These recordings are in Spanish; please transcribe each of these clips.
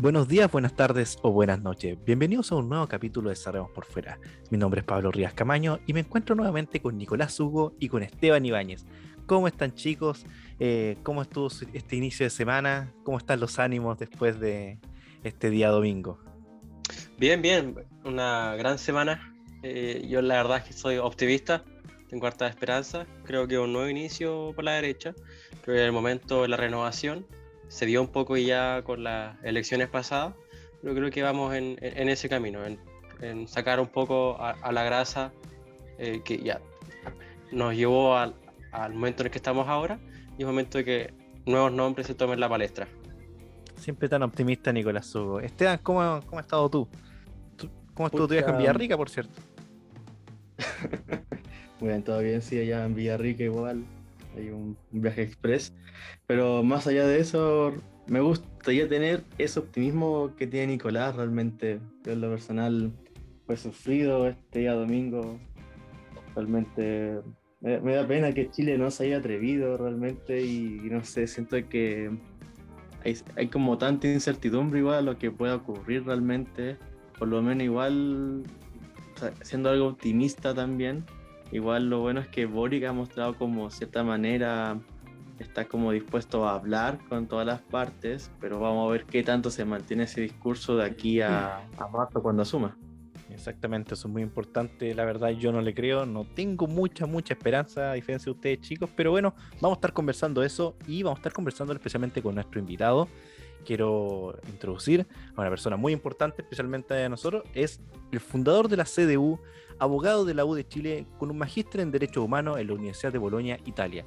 Buenos días, buenas tardes o buenas noches. Bienvenidos a un nuevo capítulo de Cerremos por Fuera. Mi nombre es Pablo Rías Camaño y me encuentro nuevamente con Nicolás Hugo y con Esteban Ibáñez. ¿Cómo están chicos? Eh, ¿Cómo estuvo este inicio de semana? ¿Cómo están los ánimos después de este día domingo? Bien, bien. Una gran semana. Eh, yo la verdad es que soy optimista. Tengo harta esperanza. Creo que un nuevo inicio por la derecha. Creo que el momento de la renovación se dio un poco ya con las elecciones pasadas, pero creo que vamos en, ese camino, en, sacar un poco a, la grasa eh, que ya nos llevó al, momento en el que estamos ahora y es momento de que nuevos nombres se tomen la palestra. Siempre tan optimista, Nicolás Hugo. Esteban, ¿cómo, cómo has estado tú? ¿Cómo estuvo tu viaje en Villarrica, por cierto? Muy bien, todo bien, sí, allá en Villarrica igual hay un viaje express. Pero más allá de eso, me gustaría tener ese optimismo que tiene Nicolás realmente. Yo en lo personal fue sufrido este día domingo. Realmente me, da pena que Chile no se haya atrevido realmente y, no sé, siento que hay, hay, como tanta incertidumbre igual a lo que pueda ocurrir realmente. Por lo menos igual, siendo algo optimista también, Igual lo bueno es que Boric ha mostrado como cierta manera está como dispuesto a hablar con todas las partes, pero vamos a ver qué tanto se mantiene ese discurso de aquí a, a marzo cuando asuma. Exactamente, eso es muy importante. La verdad, yo no le creo, no tengo mucha, mucha esperanza, a diferencia de ustedes, chicos. Pero bueno, vamos a estar conversando eso y vamos a estar conversando especialmente con nuestro invitado. Quiero introducir a una persona muy importante, especialmente de nosotros. Es el fundador de la CDU, abogado de la U de Chile con un magíster en Derecho Humano en la Universidad de Bolonia, Italia.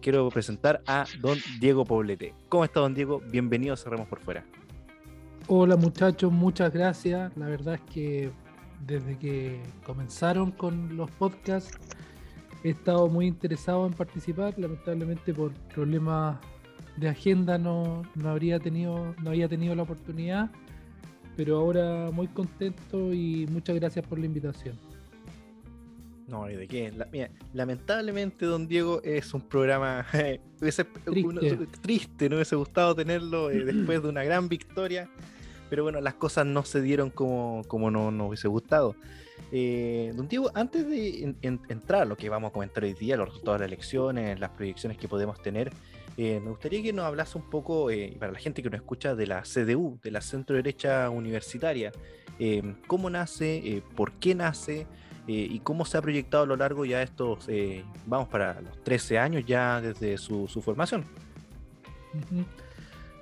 Quiero presentar a don Diego Poblete. ¿Cómo está, don Diego? Bienvenido a Cerremos por Fuera. Hola, muchachos, muchas gracias. La verdad es que desde que comenzaron con los podcasts he estado muy interesado en participar. Lamentablemente, por problemas de agenda, no, no, habría tenido, no había tenido la oportunidad pero ahora muy contento y muchas gracias por la invitación. No, ¿y de qué? lamentablemente, don Diego, es un programa triste. no hubiese gustado tenerlo eh, después de una gran victoria, pero bueno, las cosas no se dieron como, como no nos hubiese gustado. Eh, don Diego, antes de entrar a lo que vamos a comentar hoy día, los resultados de las elecciones, las proyecciones que podemos tener, eh, me gustaría que nos hablase un poco, para la gente que nos escucha, de la CDU, de la Centro Derecha Universitaria. ¿Cómo nace? ¿Por qué nace? Eh, y cómo se ha proyectado a lo largo ya estos, eh, vamos para los 13 años ya desde su, formación.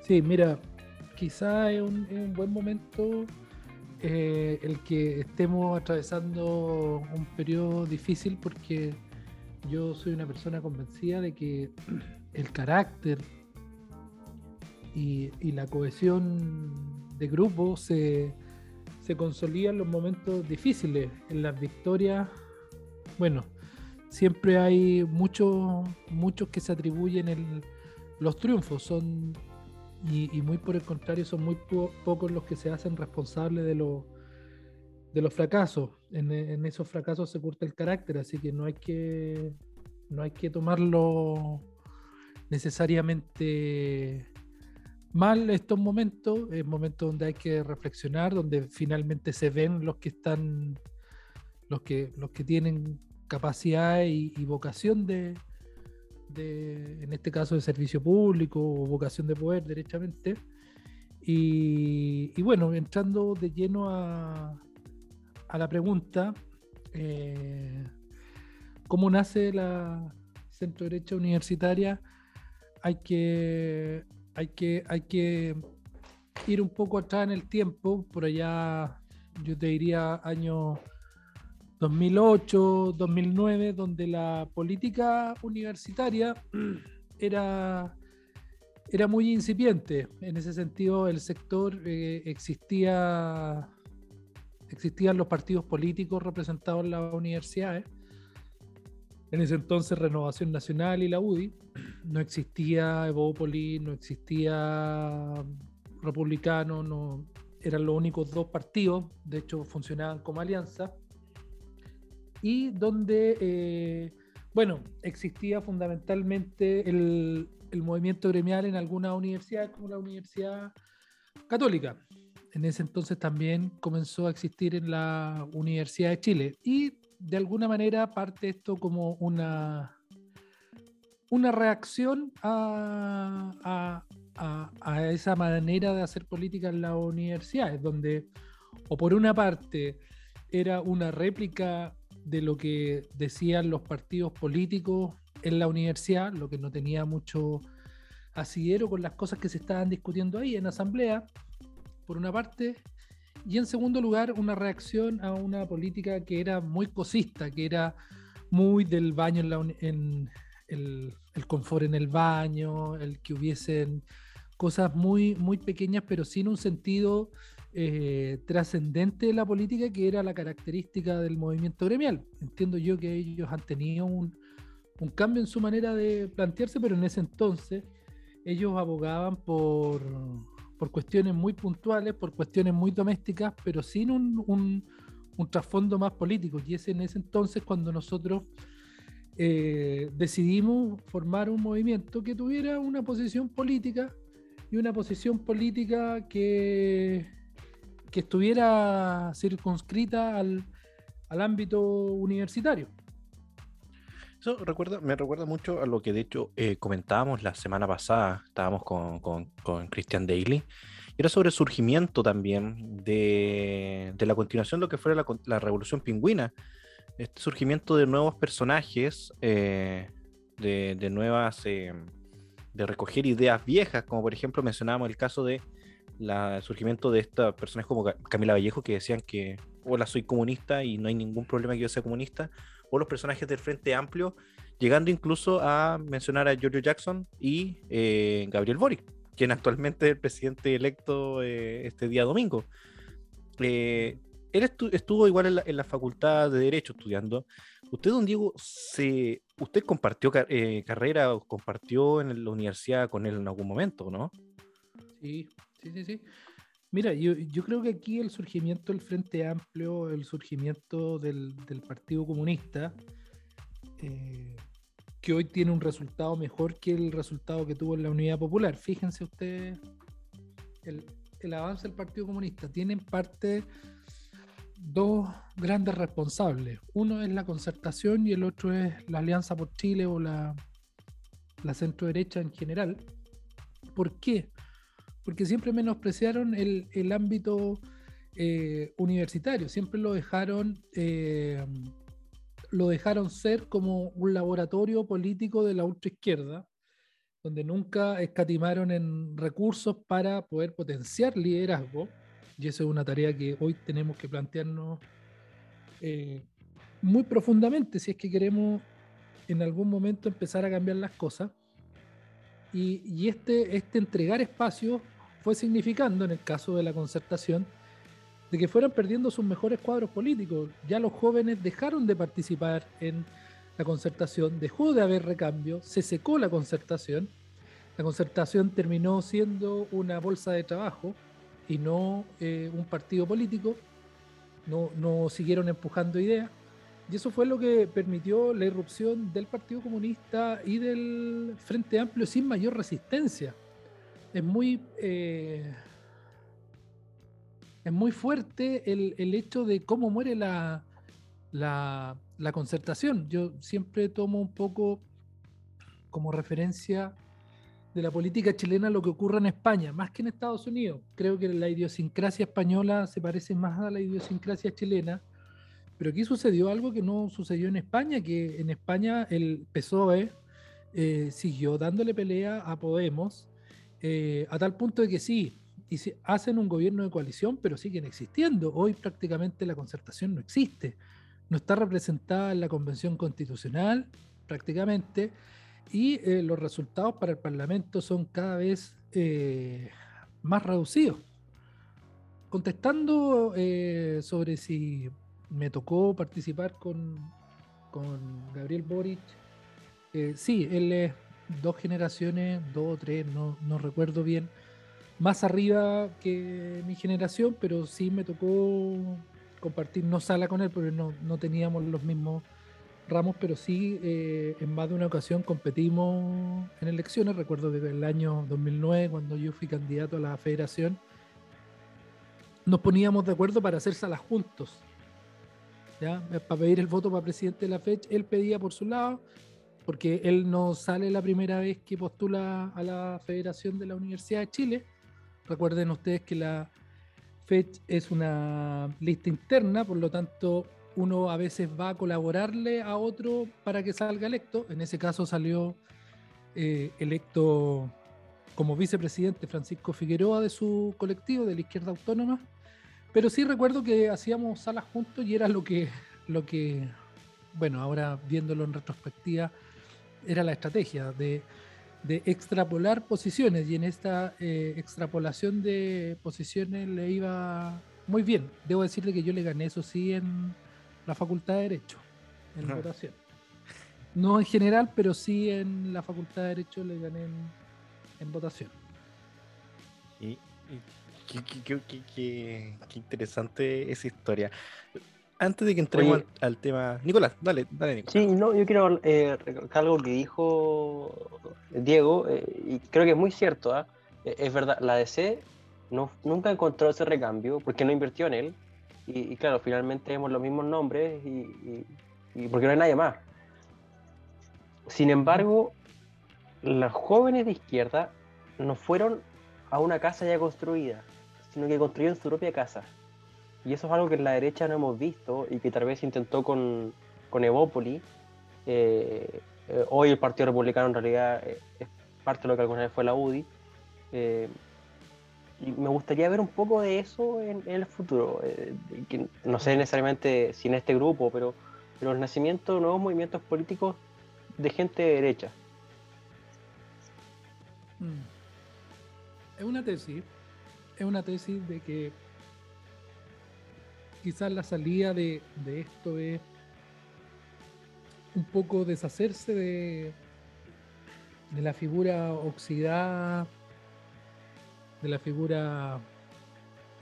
Sí, mira, quizá es un, buen momento eh, el que estemos atravesando un periodo difícil porque yo soy una persona convencida de que el carácter y, y la cohesión de grupo se se consolida en los momentos difíciles, en las victorias. Bueno, siempre hay muchos, muchos que se atribuyen los triunfos, son y, muy por el contrario, son muy pocos los que se hacen responsables de, los de los fracasos. En, en, esos fracasos se curta el carácter, así que no hay que, no hay que tomarlo necesariamente mal estos momentos, es momentos donde hay que reflexionar, donde finalmente se ven los que están, los que, los que tienen capacidad y, vocación de, en este caso, de servicio público o vocación de poder, derechamente. Y, bueno, entrando de lleno a, a la pregunta, eh, ¿cómo nace la centro derecha universitaria? Hay que hay que, hay que ir un poco atrás en el tiempo, por allá yo te diría año 2008, 2009, donde la política universitaria era, era muy incipiente. En ese sentido, el sector eh, existía, existían los partidos políticos representados en las universidades en ese entonces Renovación Nacional y la UDI, no existía Evópolis, no existía Republicano, no, eran los únicos dos partidos, de hecho funcionaban como alianza, y donde, eh, bueno, existía fundamentalmente el, el, movimiento gremial en algunas universidades, como la Universidad católica. En ese entonces también comenzó a existir en la Universidad de Chile y de alguna manera parte esto como una, una reacción a, a, esa manera de hacer política en las universidades, donde o por una parte era una réplica de lo que decían los partidos políticos en la universidad, lo que no tenía mucho asidero con las cosas que se estaban discutiendo ahí en asamblea, por una parte, y en segundo lugar, una reacción a una política que era muy cosista, que era muy del baño en, la, en el, confort en el baño, el que hubiesen cosas muy, muy pequeñas, pero sin un sentido eh, trascendente de la política, que era la característica del movimiento gremial. Entiendo yo que ellos han tenido un, un cambio en su manera de plantearse, pero en ese entonces ellos abogaban por, por cuestiones muy puntuales, por cuestiones muy domésticas, pero sin un, trasfondo más político. Y es en ese entonces cuando nosotros eh, decidimos formar un movimiento que tuviera una posición política y una posición política que, estuviera circunscrita al ámbito universitario. Eso me recuerda mucho a lo que de hecho eh, comentábamos la semana pasada, estábamos con, con, Christian Daly, era sobre el surgimiento también de, de la continuación de lo que fuera la, la, revolución pingüina, este surgimiento de nuevos personajes, eh, de, de, nuevas, eh, de recoger ideas viejas, como por ejemplo mencionábamos el caso de la, surgimiento de estas personas como Camila Vallejo que decían que, hola, soy comunista y no hay ningún problema que yo sea comunista, o los personajes del Frente Amplio, llegando incluso a mencionar a Giorgio Jackson y eh, Gabriel Boric, quien actualmente es el presidente electo eh, este día domingo. Eh, él estu estuvo igual en la, en la, facultad de Derecho estudiando. Usted, don Diego, se, usted compartió car carrera o compartió en la universidad con él en algún momento, ¿no? Sí, sí, sí, sí. Mira, yo, creo que aquí el surgimiento del Frente Amplio, el surgimiento del, Partido Comunista, eh, que hoy tiene un resultado mejor que el resultado que tuvo en la Unidad Popular. Fíjense ustedes el, avance del Partido Comunista. Tienen parte dos grandes responsables. Uno es la concertación y el otro es la Alianza por Chile o la, la centro derecha en general. ¿Por qué? Siempre menospreciaron el, el ámbito eh, universitario, siempre lo dejaron, eh, lo dejaron ser como un laboratorio político de la ultraizquierda, donde nunca escatimaron en recursos para poder potenciar liderazgo, y eso es una tarea que hoy tenemos que plantearnos eh, muy profundamente si es que queremos en algún momento empezar a cambiar las cosas. Y, y, este, este entregar espacio fue significando, en el caso de la concertación, de que fueran perdiendo sus mejores cuadros políticos. Ya los jóvenes dejaron de participar en la concertación, dejó de haber recambio, se secó la concertación. La concertación terminó siendo una bolsa de trabajo y no eh, un partido político. No, no siguieron empujando ideas. Y eso fue lo que permitió la irrupción del Partido Comunista y del Frente Amplio sin mayor resistencia es muy eh, es muy fuerte el, el, hecho de cómo muere la, la, concertación. Yo siempre tomo un poco como referencia de la política chilena lo que ocurre en España, más que en Estados Unidos. Creo que la idiosincrasia española se parece más a la idiosincrasia chilena, pero aquí sucedió algo que no sucedió en España, que en España el PSOE eh, siguió dándole pelea a Podemos eh, a tal punto de que sí, hacen un gobierno de coalición, pero siguen existiendo. Hoy prácticamente la concertación no existe, no está representada en la Convención Constitucional prácticamente, y eh, los resultados para el Parlamento son cada vez eh, más reducidos. Contestando sobre si me tocó participar con, con Gabriel Boric, sí, él es dos generaciones, dos o tres, no, no recuerdo bien, más arriba que mi generación, pero sí me tocó compartir, no sala con él, porque no, no teníamos los mismos ramos, pero sí eh, en más de una ocasión competimos en elecciones. Recuerdo que el año 2009, cuando yo fui candidato a la federación, nos poníamos de acuerdo para hacer salas juntos. ¿ya? Para pedir el voto para presidente de la fecha, él pedía por su lado, porque él no sale la primera vez que postula a la Federación de la Universidad de Chile. Recuerden ustedes que la FECH es una lista interna, por lo tanto uno a veces va a colaborarle a otro para que salga electo. En ese caso salió eh, electo como vicepresidente Francisco Figueroa de su colectivo, de la izquierda autónoma. Pero sí recuerdo que hacíamos salas juntos y era lo que, lo que bueno, ahora viéndolo en retrospectiva, era la estrategia de, extrapolar posiciones y en esta eh, extrapolación de posiciones le iba muy bien. Debo decirle que yo le gané eso sí en la Facultad de Derecho, en votación. No en general, pero sí en la Facultad de Derecho le gané en, en votación. Y, qué, interesante esa historia. Antes de que entremos al, tema. Nicolás, dale, dale, Nicolás. Sí, no, yo quiero eh, algo que dijo Diego, eh, y creo que es muy cierto. ¿ah? E, es verdad, la DC no, nunca encontró ese recambio porque no invirtió en él. Y, claro, finalmente vemos los mismos nombres y, y, porque no hay nadie más. Sin embargo, los jóvenes de izquierda no fueron a una casa ya construida, sino que construyeron su propia casa. Y eso es algo que en la derecha no hemos visto y que tal vez intentó con, con Evópoli. Eh, eh, hoy el Partido Republicano en realidad eh, es parte de lo que alguna vez fue la UDI. y me gustaría ver un poco de eso en, el futuro. No sé necesariamente si en este grupo, pero, pero el nacimiento de nuevos movimientos políticos de gente de derecha. Mm. Es una tesis, es una tesis de que quizás la salida de, esto es un poco deshacerse de, la figura oxidada, de la figura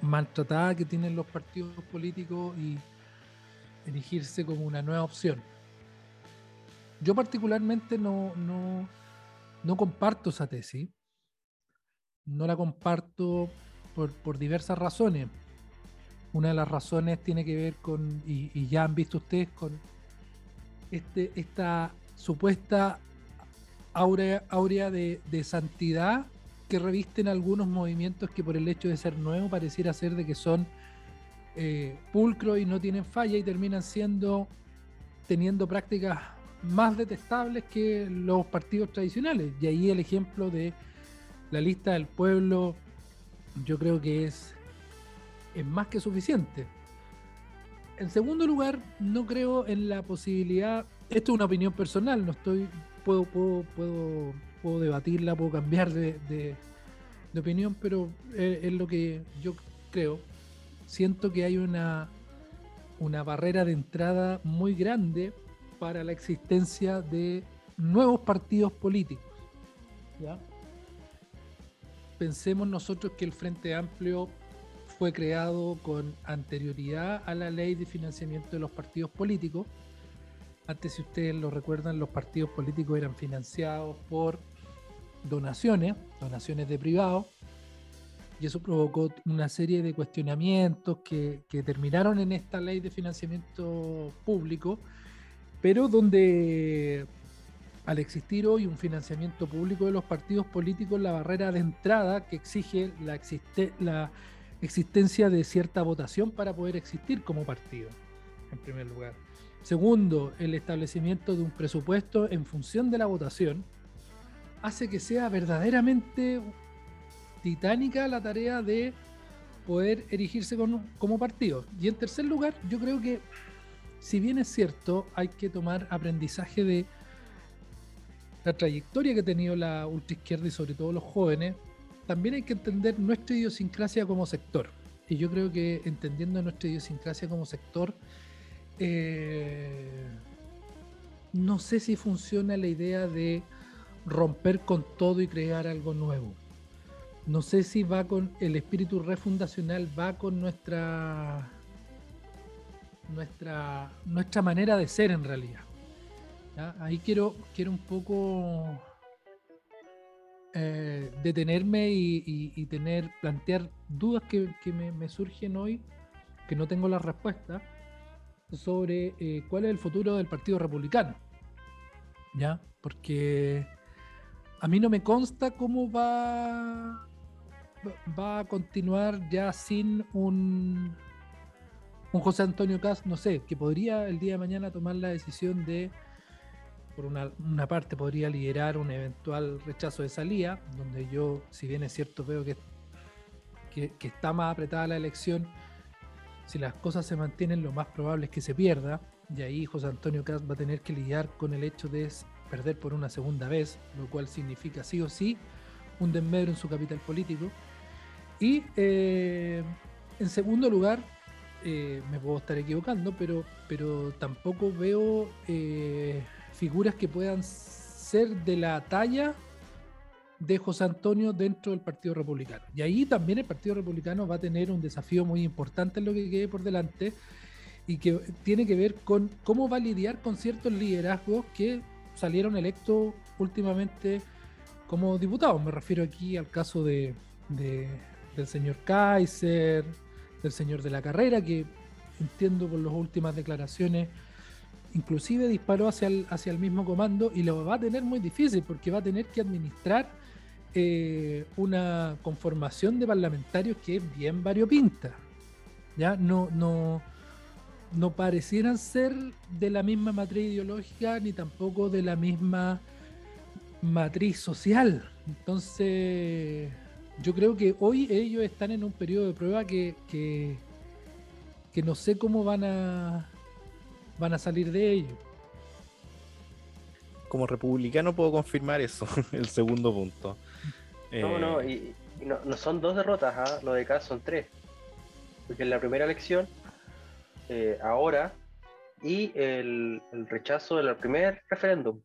maltratada que tienen los partidos políticos y erigirse como una nueva opción. Yo particularmente no comparto esa tesis. No la comparto por, diversas razones. Una de las razones tiene que ver con, y, ya han visto ustedes, con este, esta supuesta aurea, aurea de, santidad que revisten algunos movimientos que por el hecho de ser nuevos pareciera ser de que son eh, pulcros y no tienen falla y terminan siendo teniendo prácticas más detestables que los partidos tradicionales. Y ahí el ejemplo de la lista del pueblo, yo creo que es, es más que suficiente. En segundo lugar, no creo en la posibilidad, esto es una opinión personal, no estoy, puedo, puedo, puedo, puedo debatirla, puedo cambiar de, de, opinión, pero es, es, lo que yo creo. Siento que hay una, una barrera de entrada muy grande para la existencia de nuevos partidos políticos. Pensemos nosotros que el Frente Amplio fue creado con anterioridad a la ley de financiamiento de los partidos políticos. Antes, si ustedes lo recuerdan, los partidos políticos eran financiados por donaciones, donaciones de privados, y eso provocó una serie de cuestionamientos que, terminaron en esta ley de financiamiento público pero donde al existir hoy un financiamiento público de los partidos políticos, la barrera de entrada que exige la, la existencia de cierta votación para poder existir como partido, en primer lugar. Segundo, el establecimiento de un presupuesto en función de la votación hace que sea verdaderamente titánica la tarea de poder erigirse como partido. Y en tercer lugar, yo creo que si bien es cierto, hay que tomar aprendizaje de la trayectoria que ha tenido la ultraizquierda y sobre todo los jóvenes, también hay que entender nuestra idiosincrasia como sector. Y yo creo que entendiendo nuestra idiosincrasia como sector, eh, no sé si funciona la idea de romper con todo y crear algo nuevo. No sé si va con el espíritu refundacional, va con nuestra nuestra, nuestra manera de ser en realidad. Ahí quiero, quiero un poco eh, detenerme y, tener, plantear dudas que, me, surgen hoy, que no tengo la respuesta, sobre eh, cuál es el futuro del Partido Republicano. ¿Ya? Porque a mí no me consta cómo va, va a continuar ya sin un, un José Antonio Cast, no sé, que podría el día de mañana tomar la decisión de por una, parte podría liderar un eventual rechazo de salida, donde yo, si bien es cierto, veo que, que, está más apretada la elección, si las cosas se mantienen, lo más probable es que se pierda, y ahí José Antonio Cast va a tener que lidiar con el hecho de perder por una segunda vez, lo cual significa sí o sí un desmedro en su capital político. Y eh, en segundo lugar, eh, me puedo estar equivocando, pero, pero tampoco veo eh, figuras que puedan ser de la talla de José Antonio dentro del Partido Republicano. Y ahí también el Partido Republicano va a tener un desafío muy importante en lo que quede por delante y que tiene que ver con cómo va a lidiar con ciertos liderazgos que salieron electos últimamente como diputados. Me refiero aquí al caso de, del señor Kaiser, del señor de la carrera, que entiendo por las últimas declaraciones inclusive disparó hacia el, hacia el mismo comando y lo va a tener muy difícil porque va a tener que administrar eh, una conformación de parlamentarios que es bien variopinta. ¿ya? No, no, no parecieran ser de la misma matriz ideológica ni tampoco de la misma matriz social. Entonces, yo creo que hoy ellos están en un periodo de prueba que, que, que no sé cómo van a van a salir de ello. Como republicano puedo confirmar eso, el segundo punto. No, no, eh, y, no, son dos derrotas, ¿ah? lo de acá son tres. Porque en la primera elección, eh, ahora, y el, rechazo del primer referéndum.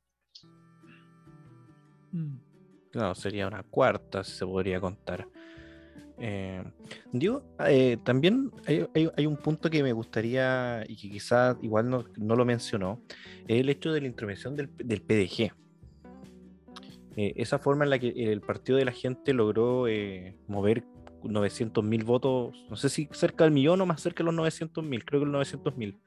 Mm. No, sería una cuarta, si se podría contar. Eh, digo, eh, también hay, un punto que me gustaría y que quizás igual no, lo mencionó, es el hecho de la intervención del, PDG. Eh, esa forma en la que el partido de la gente logró mover 900 mil votos, no sé si cerca del millón o más cerca de los 900 mil, creo que los 900 mil.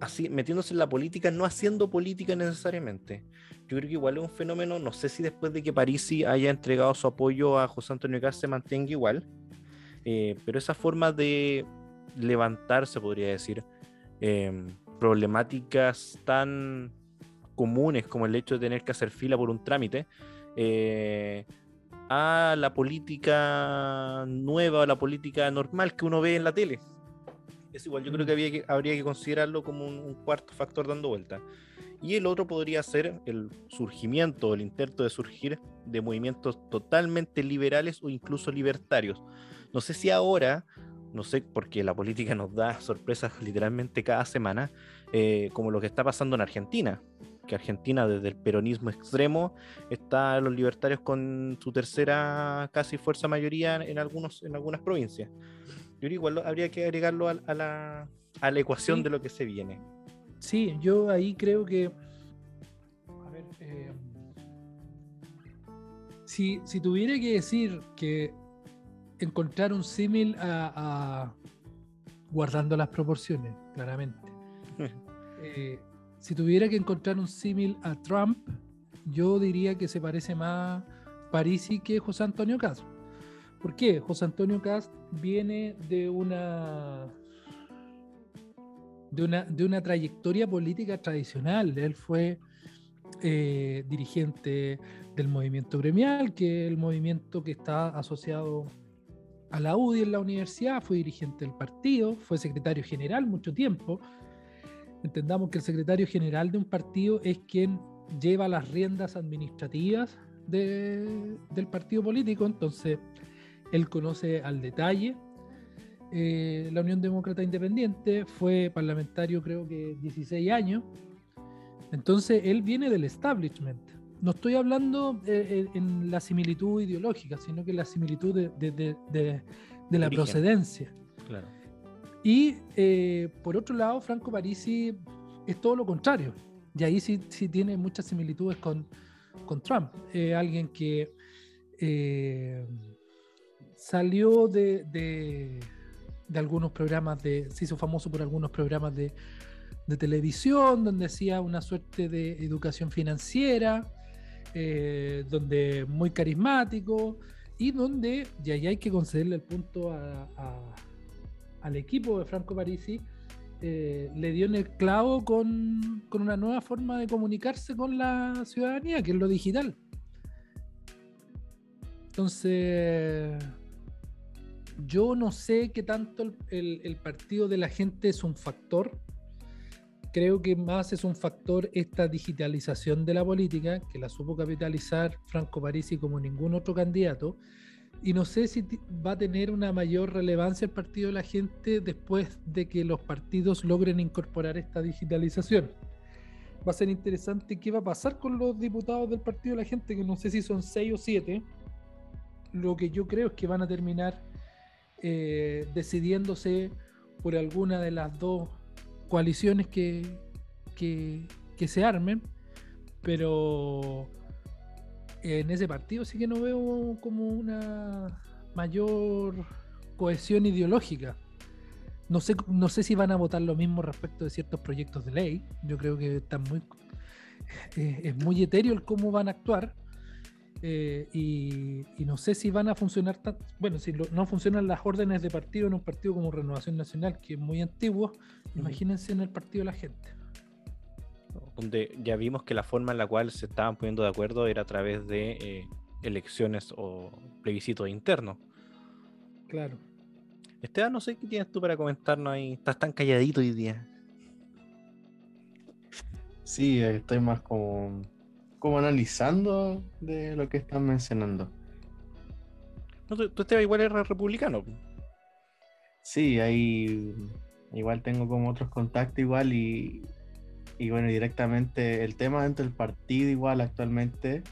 Así, metiéndose en la política, no haciendo política necesariamente, yo creo que igual es un fenómeno, no sé si después de que Parisi haya entregado su apoyo a José Antonio Caz se mantenga igual, eh, pero esa forma de levantarse, podría decir, em, problemáticas tan comunes como el hecho de tener que hacer fila por un trámite, eh, a la política nueva o la política normal que uno ve en la tele. Es igual, yo creo que, había que habría que considerarlo como un, un cuarto factor dando vuelta y el otro podría ser el surgimiento, el intento de surgir de movimientos totalmente liberales o incluso libertarios. No sé si ahora, no sé, porque la política nos da sorpresas literalmente cada semana, eh, como lo que está pasando en Argentina, que Argentina desde el peronismo extremo está los libertarios con su tercera casi fuerza mayoría en, algunos, en algunas provincias. Yo igual habría que agregarlo a, la, a la, ecuación de lo que se viene. Sí, yo ahí creo que. A ver. Eh, si, tuviera que decir que encontrar un símil a, guardando las proporciones, claramente. Eh, si tuviera que encontrar un símil a Trump, yo diría que se parece más Parisi que José Antonio Castro. ¿Por qué? José Antonio Castro viene de una de una, de una trayectoria política tradicional. Él fue eh, dirigente del movimiento gremial, que es el movimiento que está asociado a la UDI en la universidad, fue dirigente del partido, fue secretario general mucho tiempo. Entendamos que el secretario general de un partido es quien lleva las riendas administrativas del partido político, entonces él conoce al detalle eh, la Unión Demócrata Independiente, fue parlamentario creo que 16 años, entonces él viene del establishment. No estoy hablando eh, eh, en la similitud ideológica, sino que la similitud de, la procedencia. Y por otro lado, Franco Parisi es todo lo contrario. Y ahí sí, sí tiene muchas similitudes con, con Trump. alguien que eh, salió de, de, algunos programas de, se hizo famoso por algunos programas de, de televisión, donde hacía una suerte de educación financiera, eh, donde muy carismático y donde, y ahí hay que concederle el punto al equipo de Franco Parisi, eh, le dio en el clavo con, con, una nueva forma de comunicarse con la ciudadanía, que es lo digital. Entonces, yo no sé qué tanto el, partido de la gente es un factor. Creo que más es un factor esta digitalización de la política, que la supo capitalizar Franco Parisi como ningún otro candidato. Y no sé si va a tener una mayor relevancia el partido de la gente después de que los partidos logren incorporar esta digitalización. Va a ser interesante qué va a pasar con los diputados del partido de la gente, que no sé si son seis o siete lo que yo creo es que van a terminar eh, decidiéndose por alguna de las dos coaliciones que, que, se armen, pero en ese partido sí que no veo como una mayor cohesión ideológica. No sé, no sé si van a votar lo mismo respecto de ciertos proyectos de ley. Yo creo que está muy, eh, es muy etéreo el cómo van a actuar. Eh, y, no sé si van a funcionar tan, bueno, si no funcionan las órdenes de partido en un partido como Renovación Nacional, que es muy antiguo, imagínense en el partido de la gente. Donde ya vimos que la forma en la cual se estaban poniendo de acuerdo era a través de eh, elecciones o plebiscitos internos. Claro. Esteban, no sé qué tienes tú para comentarnos ahí. Estás tan calladito hoy día. Sí, estoy más como como analizando de lo que están mencionando. No, tú, tú igual eres republicano. Sí, ahí igual tengo como otros contactos igual y, y bueno, directamente el tema dentro del partido igual actualmente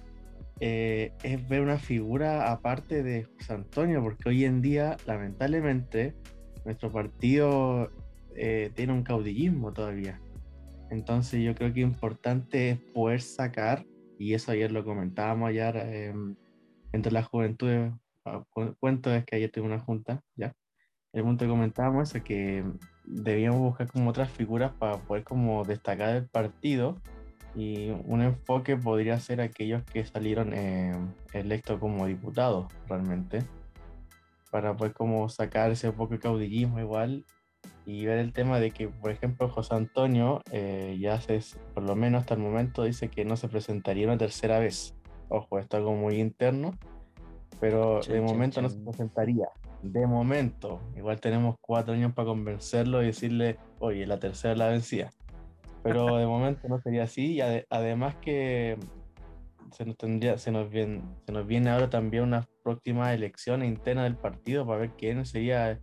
eh, es ver una figura aparte de José Antonio, porque hoy en día lamentablemente nuestro partido eh, tiene un caudillismo todavía. Entonces yo creo que importante es poder sacar y eso ayer lo comentábamos ayer em, entre las juventudes, ah, cuento es que ayer tuve una junta, ¿ya? El punto que comentábamos es que debíamos buscar como otras figuras para poder como destacar el partido y un enfoque podría ser aquellos que salieron em, electos como diputados realmente para poder como sacar ese poco caudillismo igual y ver el tema de que, por ejemplo, José Antonio eh, ya hace, por lo menos hasta el momento, dice que no se presentaría una tercera vez. Ojo, esto es algo muy interno, pero de momento no se presentaría. De momento, igual tenemos cuatro años para convencerlo y decirle, oye, la tercera la vencía. Pero de momento no sería así y además que se nos, tendría, se, nos viene, se nos viene ahora también una próxima elección interna del partido para ver quién sería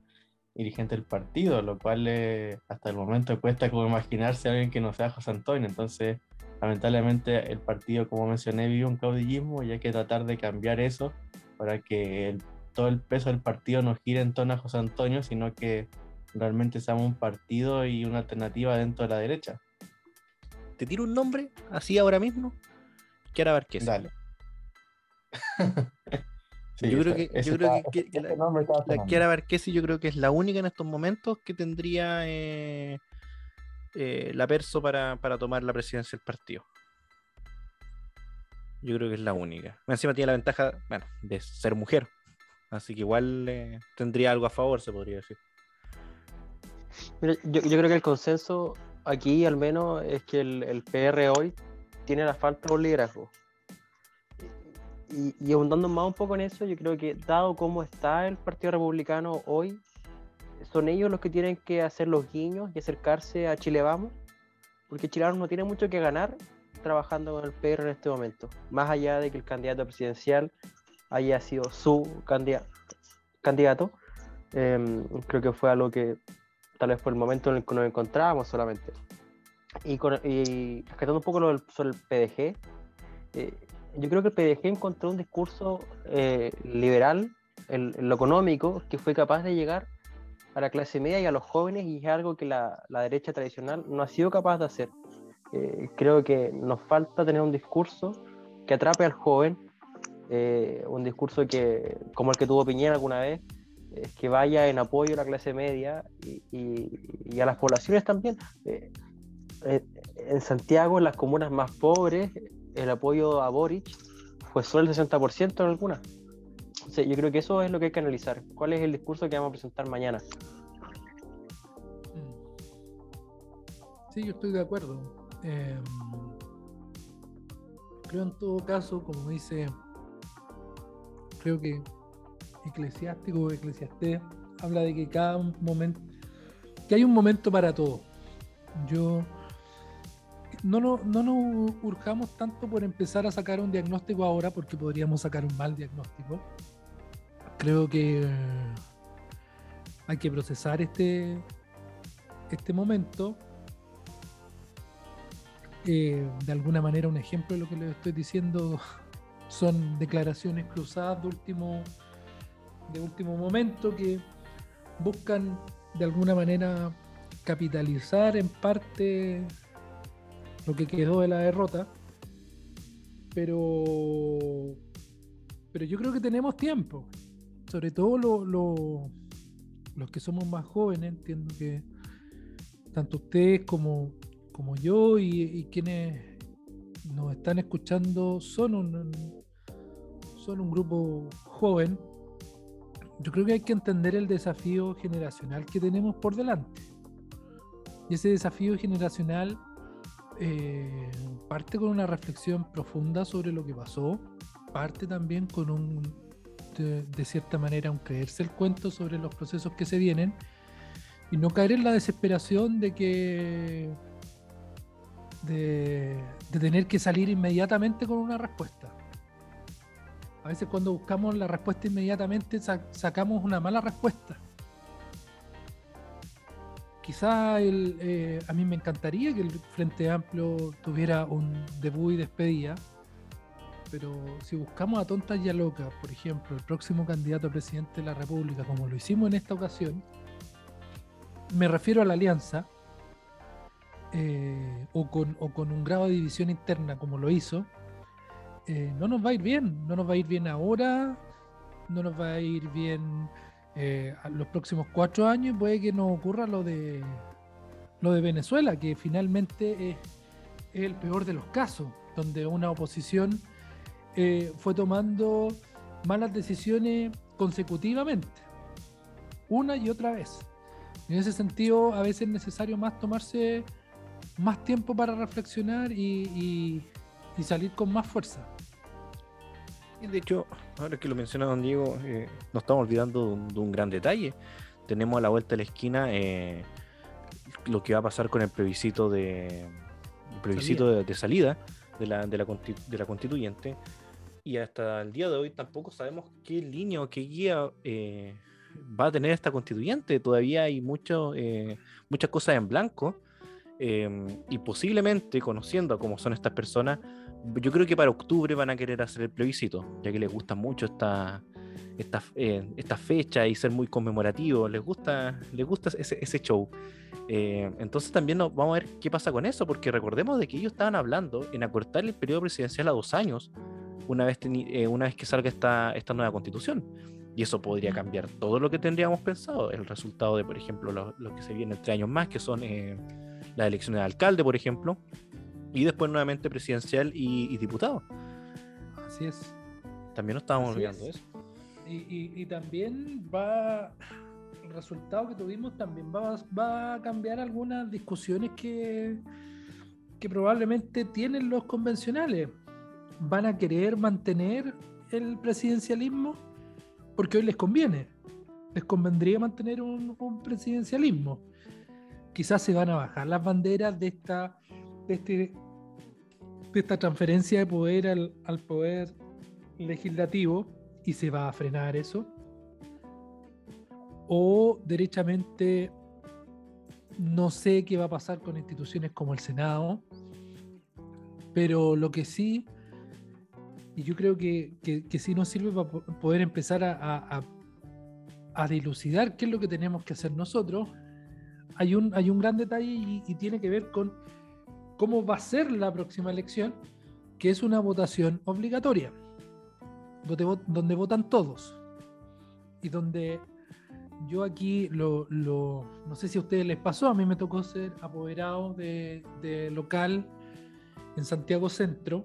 dirigente del partido, lo cual eh, hasta el momento cuesta como imaginarse a alguien que no sea José Antonio. Entonces, lamentablemente el partido, como mencioné, vive un caudillismo y hay que tratar de cambiar eso para que todo el peso del partido no gire en torno a José Antonio, sino que realmente seamos un partido y una alternativa dentro de la derecha. ¿Te tiro un nombre así ahora mismo? Quiero ver qué Yo, creo que, yo creo que, la, la Kiara yo creo que es la única en estos momentos que tendría eh, eh, la perso para, tomar la presidencia del partido. Yo creo que es la única. Encima tiene la ventaja, bueno, de ser mujer. Así que igual eh, tendría algo a favor, se podría decir. Mira, yo, creo que el consenso aquí, al menos, es que el, el PR hoy tiene la falta de un liderazgo y, abundando más un poco en eso, yo creo que dado cómo está el Partido Republicano hoy, son ellos los que tienen que hacer los guiños y acercarse a Chile Vamos, porque Chile Vamos no tiene mucho que ganar trabajando con el PR en este momento, más allá de que el candidato presidencial haya sido su candidato, em, creo que fue algo que tal vez fue el momento en el que nos encontrábamos solamente. Y, con, y rescatando un poco lo sobre el PDG, eh, yo creo que el PDG encontró un discurso eh, liberal en, lo económico que fue capaz de llegar a la clase media y a los jóvenes y es algo que la, la derecha tradicional no ha sido capaz de hacer. Eh, creo que nos falta tener un discurso que atrape al joven, eh, un discurso que, como el que tuvo Piñera alguna vez, es que vaya en apoyo a la clase media y, a las poblaciones también. Eh, eh, en Santiago, en las comunas más pobres, el apoyo a Boric fue solo el 60% en algunas. yo creo que eso es lo que hay que analizar. ¿Cuál es el discurso que vamos a presentar mañana? Sí, yo estoy de acuerdo. Em, creo en todo caso, como dice, creo que eclesiástico o eclesiastés habla de que cada momento, que hay un momento para todo. Yo no, no, no nos urjamos tanto por empezar a sacar un diagnóstico ahora porque podríamos sacar un mal diagnóstico. Creo que hay que procesar este, este momento. Eh, de alguna manera un ejemplo de lo que les estoy diciendo son declaraciones cruzadas de último, de último momento que buscan de alguna manera capitalizar en parte lo que quedó de la derrota. Pero, pero yo creo que tenemos tiempo. Sobre todo los que somos más jóvenes, entiendo que tanto ustedes como, como yo y, quienes nos están escuchando son un, son un grupo joven. Yo creo que hay que entender el desafío generacional que tenemos por delante. Y ese desafío generacional eh, parte con una reflexión profunda sobre lo que pasó, parte también con un, de, cierta manera, un creerse el cuento sobre los procesos que se vienen y no caer en la desesperación de que de, tener que salir inmediatamente con una respuesta. A veces cuando buscamos la respuesta inmediatamente sacamos una mala respuesta quizá el, eh, a mí me encantaría que el Frente Amplio tuviera un debut y despedida, pero si buscamos a tontas y a locas, por ejemplo, el próximo candidato a presidente de la República, como lo hicimos en esta ocasión, me refiero a la alianza, eh, o, con, un grado de división interna como lo hizo, eh, no nos va a ir bien, no nos va a ir bien ahora, no nos va a ir bien eh, los próximos cuatro años puede que nos ocurra lo de lo de Venezuela, que finalmente es, el peor de los casos, donde una oposición eh, fue tomando malas decisiones consecutivamente, una y otra vez. En ese sentido, a veces es necesario más tomarse más tiempo para reflexionar y salir con más fuerza. De hecho, ahora que lo menciona don Diego, eh, nos estamos olvidando de un, gran detalle. Tenemos a la vuelta de la esquina eh, lo que va a pasar con el plebiscito de plebiscito De, salida de la, de, la, constituyente. Y hasta el día de hoy tampoco sabemos qué línea o qué guía eh, va a tener esta constituyente. Todavía hay mucho, muchas cosas en blanco. y posiblemente, conociendo a cómo son estas personas, yo creo que para octubre van a querer hacer el plebiscito, ya que les gusta mucho esta, esta, eh, esta fecha y ser muy conmemorativo, les gusta, les gusta ese, ese show. Eh, entonces también vamos a ver qué pasa con eso, porque recordemos de que ellos estaban hablando en acortar el periodo presidencial a dos años, una vez, eh, una vez que salga esta, esta nueva constitución. Y eso podría cambiar todo lo que tendríamos pensado. El resultado de, por ejemplo, lo, que se viene entre años más, que son las elecciones de alcalde, por ejemplo, y después nuevamente presidencial y, diputado. Así es. También nos estábamos olvidando eso. Y, también va, el resultado que tuvimos también va, va a cambiar algunas discusiones que, que probablemente tienen los convencionales. Van a querer mantener el presidencialismo porque hoy les conviene. Les convendría mantener un, un presidencialismo. Quizás se van a bajar las banderas de esta de, este, de esta transferencia de poder al, al poder legislativo y se va a frenar eso. O derechamente no sé qué va a pasar con instituciones como el Senado, pero lo que sí, y yo creo que, que, sí nos sirve para poder empezar a, a, a, dilucidar qué es lo que tenemos que hacer nosotros, hay un, hay un gran detalle y tiene que ver con cómo va a ser la próxima elección, que es una votación obligatoria, donde, vo- donde votan todos y donde yo aquí lo, lo- no sé si a ustedes les pasó, a mí me tocó ser apoderado de, de local en Santiago Centro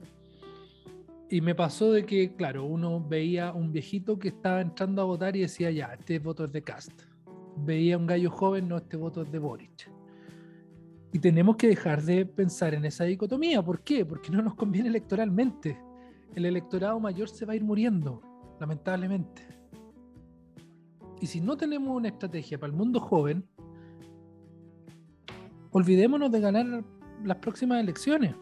y me pasó de que, claro, uno veía un viejito que estaba entrando a votar y decía, ya, este voto es de Cast. Veía un gallo joven, no, este voto es de Boric. Y tenemos que dejar de pensar en esa dicotomía. ¿Por qué? Porque no nos conviene electoralmente. El electorado mayor se va a ir muriendo, lamentablemente. Y si no tenemos una estrategia para el mundo joven, olvidémonos de ganar las próximas elecciones.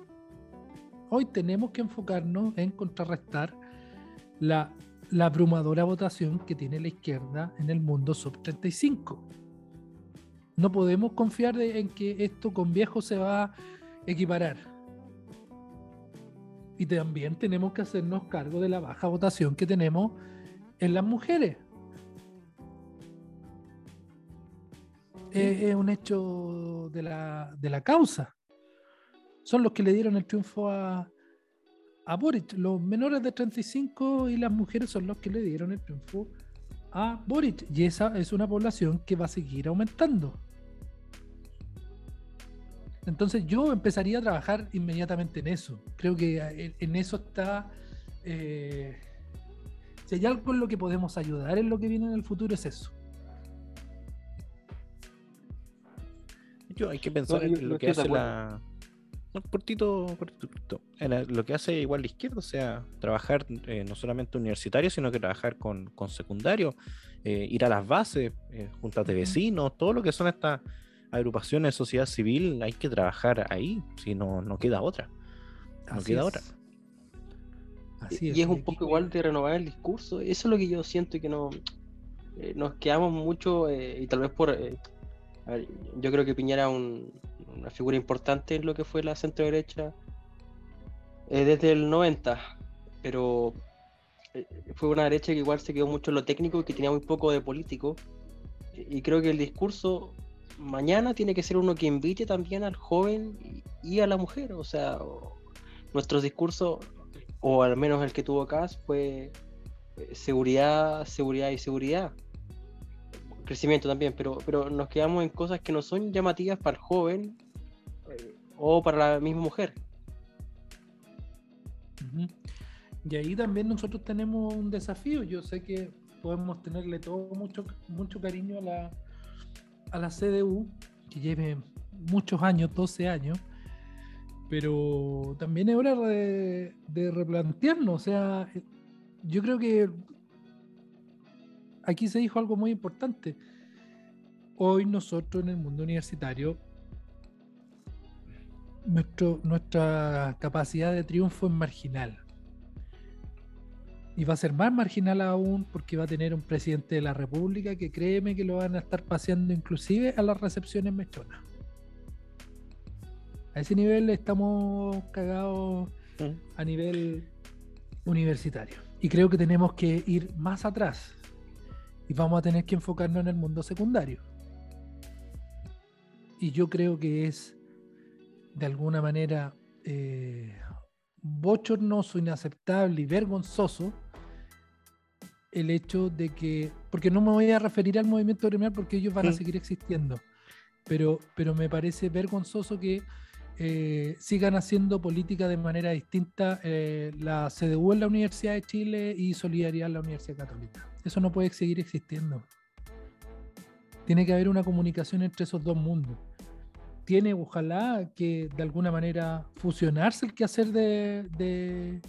Hoy tenemos que enfocarnos en contrarrestar la, abrumadora votación que tiene la izquierda en el mundo sub 35. No podemos confiar de- en que esto con viejo se va a equiparar. Y también tenemos que hacernos cargo de la baja votación que tenemos en las mujeres. Es, es un hecho de la, de la causa. Son los que le dieron el triunfo a, a Boric. Los menores de 35 y las mujeres son los que le dieron el triunfo a Boric. Y esa es una población que va a seguir aumentando. Entonces yo empezaría a trabajar inmediatamente en eso. Creo que en, en eso está... eh, si hay algo en lo que podemos ayudar en lo que viene en el futuro es eso. Hay que pensar No, yo- en lo que hace la. Cortito, cortito, lo que hace igual la izquierda, o sea, trabajar eh, no solamente universitario, sino que trabajar con, con secundario, eh, ir a las bases, eh, juntas de vecinos, todo lo que son estas agrupaciones de sociedad civil, hay que trabajar ahí, si no, no queda otra. No Así queda es. otra. Así y es. es un poco igual de renovar el discurso. Eso es lo que yo siento y que no eh, nos quedamos mucho eh, y tal vez por... yo creo que Piñera es un- una figura importante en lo que fue la centro derecha eh, desde el 90, pero eh, fue una derecha que igual se quedó mucho en lo técnico y que tenía muy poco de político. Y creo que el discurso mañana tiene que ser uno que invite también al joven y, a la mujer. O sea, nuestros discursos, o al menos el que tuvo Cas, fue eh, seguridad, seguridad y seguridad. Crecimiento también, pero, pero nos quedamos en cosas que no son llamativas para el joven eh, o para la misma mujer. Y ahí también nosotros tenemos un desafío. Yo sé que podemos tenerle todo mucho, mucho cariño a la, a la CDU, que lleve muchos años, 12 años, pero también es hora de, de replantearnos. O sea, yo creo que aquí se dijo algo muy importante. Hoy nosotros en el mundo universitario, nuestro, nuestra capacidad de triunfo es marginal. Y va a ser más marginal aún porque va a tener un presidente de la República que créeme que lo van a estar paseando inclusive a las recepciones mechonas. A ese nivel estamos cagados Mm. a nivel universitario. Y creo que tenemos que ir más atrás. Y vamos a tener que enfocarnos en el mundo secundario. Y yo creo que es de alguna manera eh, bochornoso, inaceptable y vergonzoso el hecho de que, porque no me voy a referir al movimiento gremial porque ellos van a seguir existiendo, pero, pero me parece vergonzoso que eh, sigan haciendo política de manera distinta eh, la CDU en la Universidad de Chile y Solidaridad en la Universidad Católica. Eso no puede seguir existiendo. Tiene que haber una comunicación entre esos dos mundos. Tiene, ojalá, que de alguna manera fusionarse el quehacer de,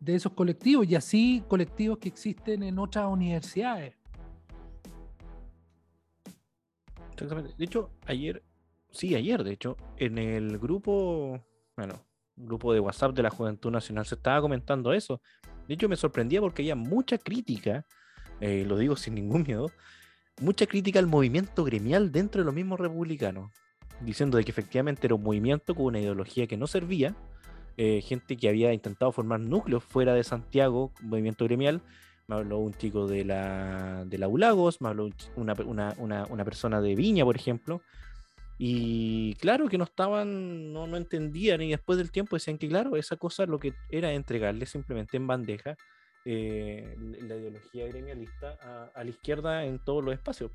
de, esos colectivos y así colectivos que existen en otras universidades. Exactamente. De hecho, ayer, sí, ayer, de hecho, en el grupo, bueno, grupo de WhatsApp de la Juventud Nacional se estaba comentando eso. De hecho, me sorprendía porque había mucha crítica, eh, lo digo sin ningún miedo, mucha crítica al movimiento gremial dentro de los mismos republicanos, diciendo de que efectivamente era un movimiento con una ideología que no servía, eh, gente que había intentado formar núcleos fuera de Santiago, movimiento gremial, me habló un chico de la, de la ULAGOS, me habló una, una, una, una persona de Viña, por ejemplo, Y claro que no estaban, no, no entendían y después del tiempo decían que claro, esa cosa lo que era entregarle simplemente en bandeja eh, la ideología gremialista a, a, la izquierda en todos los espacios.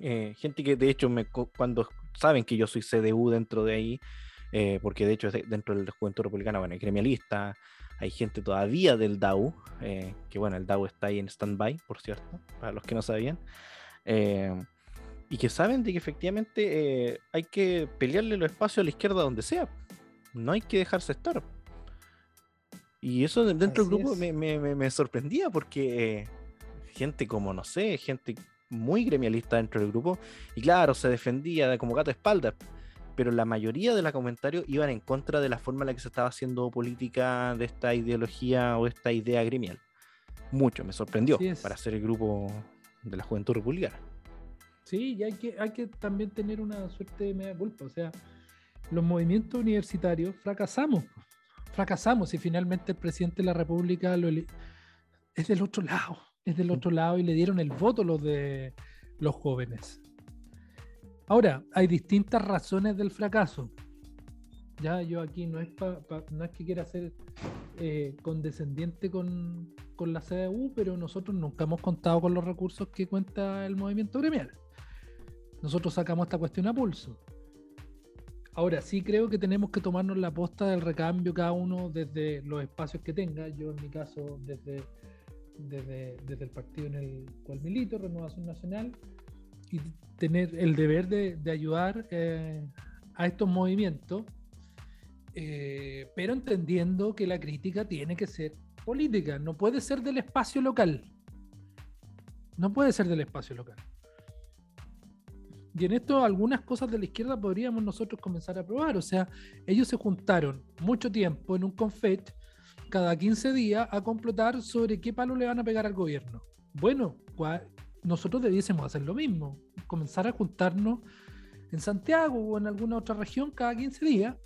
Eh, gente que de hecho me, cuando saben que yo soy CDU dentro de ahí, eh, porque de hecho dentro del Juventud Republicana, bueno, hay gremialista, hay gente todavía del DAO, eh, que bueno, el DAO está ahí en stand-by, por cierto, para los que no sabían, eh, y que saben de que efectivamente hay que pelearle los espacios a la izquierda donde sea, no hay que dejarse estar. Y eso dentro del grupo me, me, me, sorprendía porque gente como, no sé, gente muy gremialista dentro del grupo, y claro, se defendía de como gato de espalda pero la mayoría de los comentarios iban en contra de la forma en la que se estaba haciendo política de esta ideología o esta idea gremial. Mucho, me sorprendió para ser el grupo de la Juventud Republicana. Sí, y hay que, hay que también tener una suerte de media culpa. O sea, los movimientos universitarios fracasamos. Fracasamos y finalmente el presidente de la República lo es del otro lado. Es del otro lado y le dieron el voto los de los jóvenes. Ahora, hay distintas razones del fracaso. Ya, yo aquí no es, no es que quiera ser eh, condescendiente con, con la CDU, pero nosotros nunca hemos contado con los recursos que cuenta el movimiento gremial. Nosotros sacamos esta cuestión a pulso. Ahora, sí creo que tenemos que tomarnos la posta del recambio cada uno desde los espacios que tenga. Yo, en mi caso, desde, desde, desde el partido en el cual milito, Renovación Nacional, y tener el deber de, ayudar eh, a estos movimientos, eh, pero entendiendo que la crítica tiene que ser política, no puede ser del espacio local. No puede ser del espacio local. Y en esto algunas cosas de la izquierda podríamos nosotros comenzar a probar. O sea, ellos se juntaron mucho tiempo en un confet cada 15 días a complotar sobre qué palo le van a pegar al gobierno. Bueno, nosotros debiésemos hacer lo mismo, comenzar a juntarnos en Santiago o en alguna otra región cada 15 días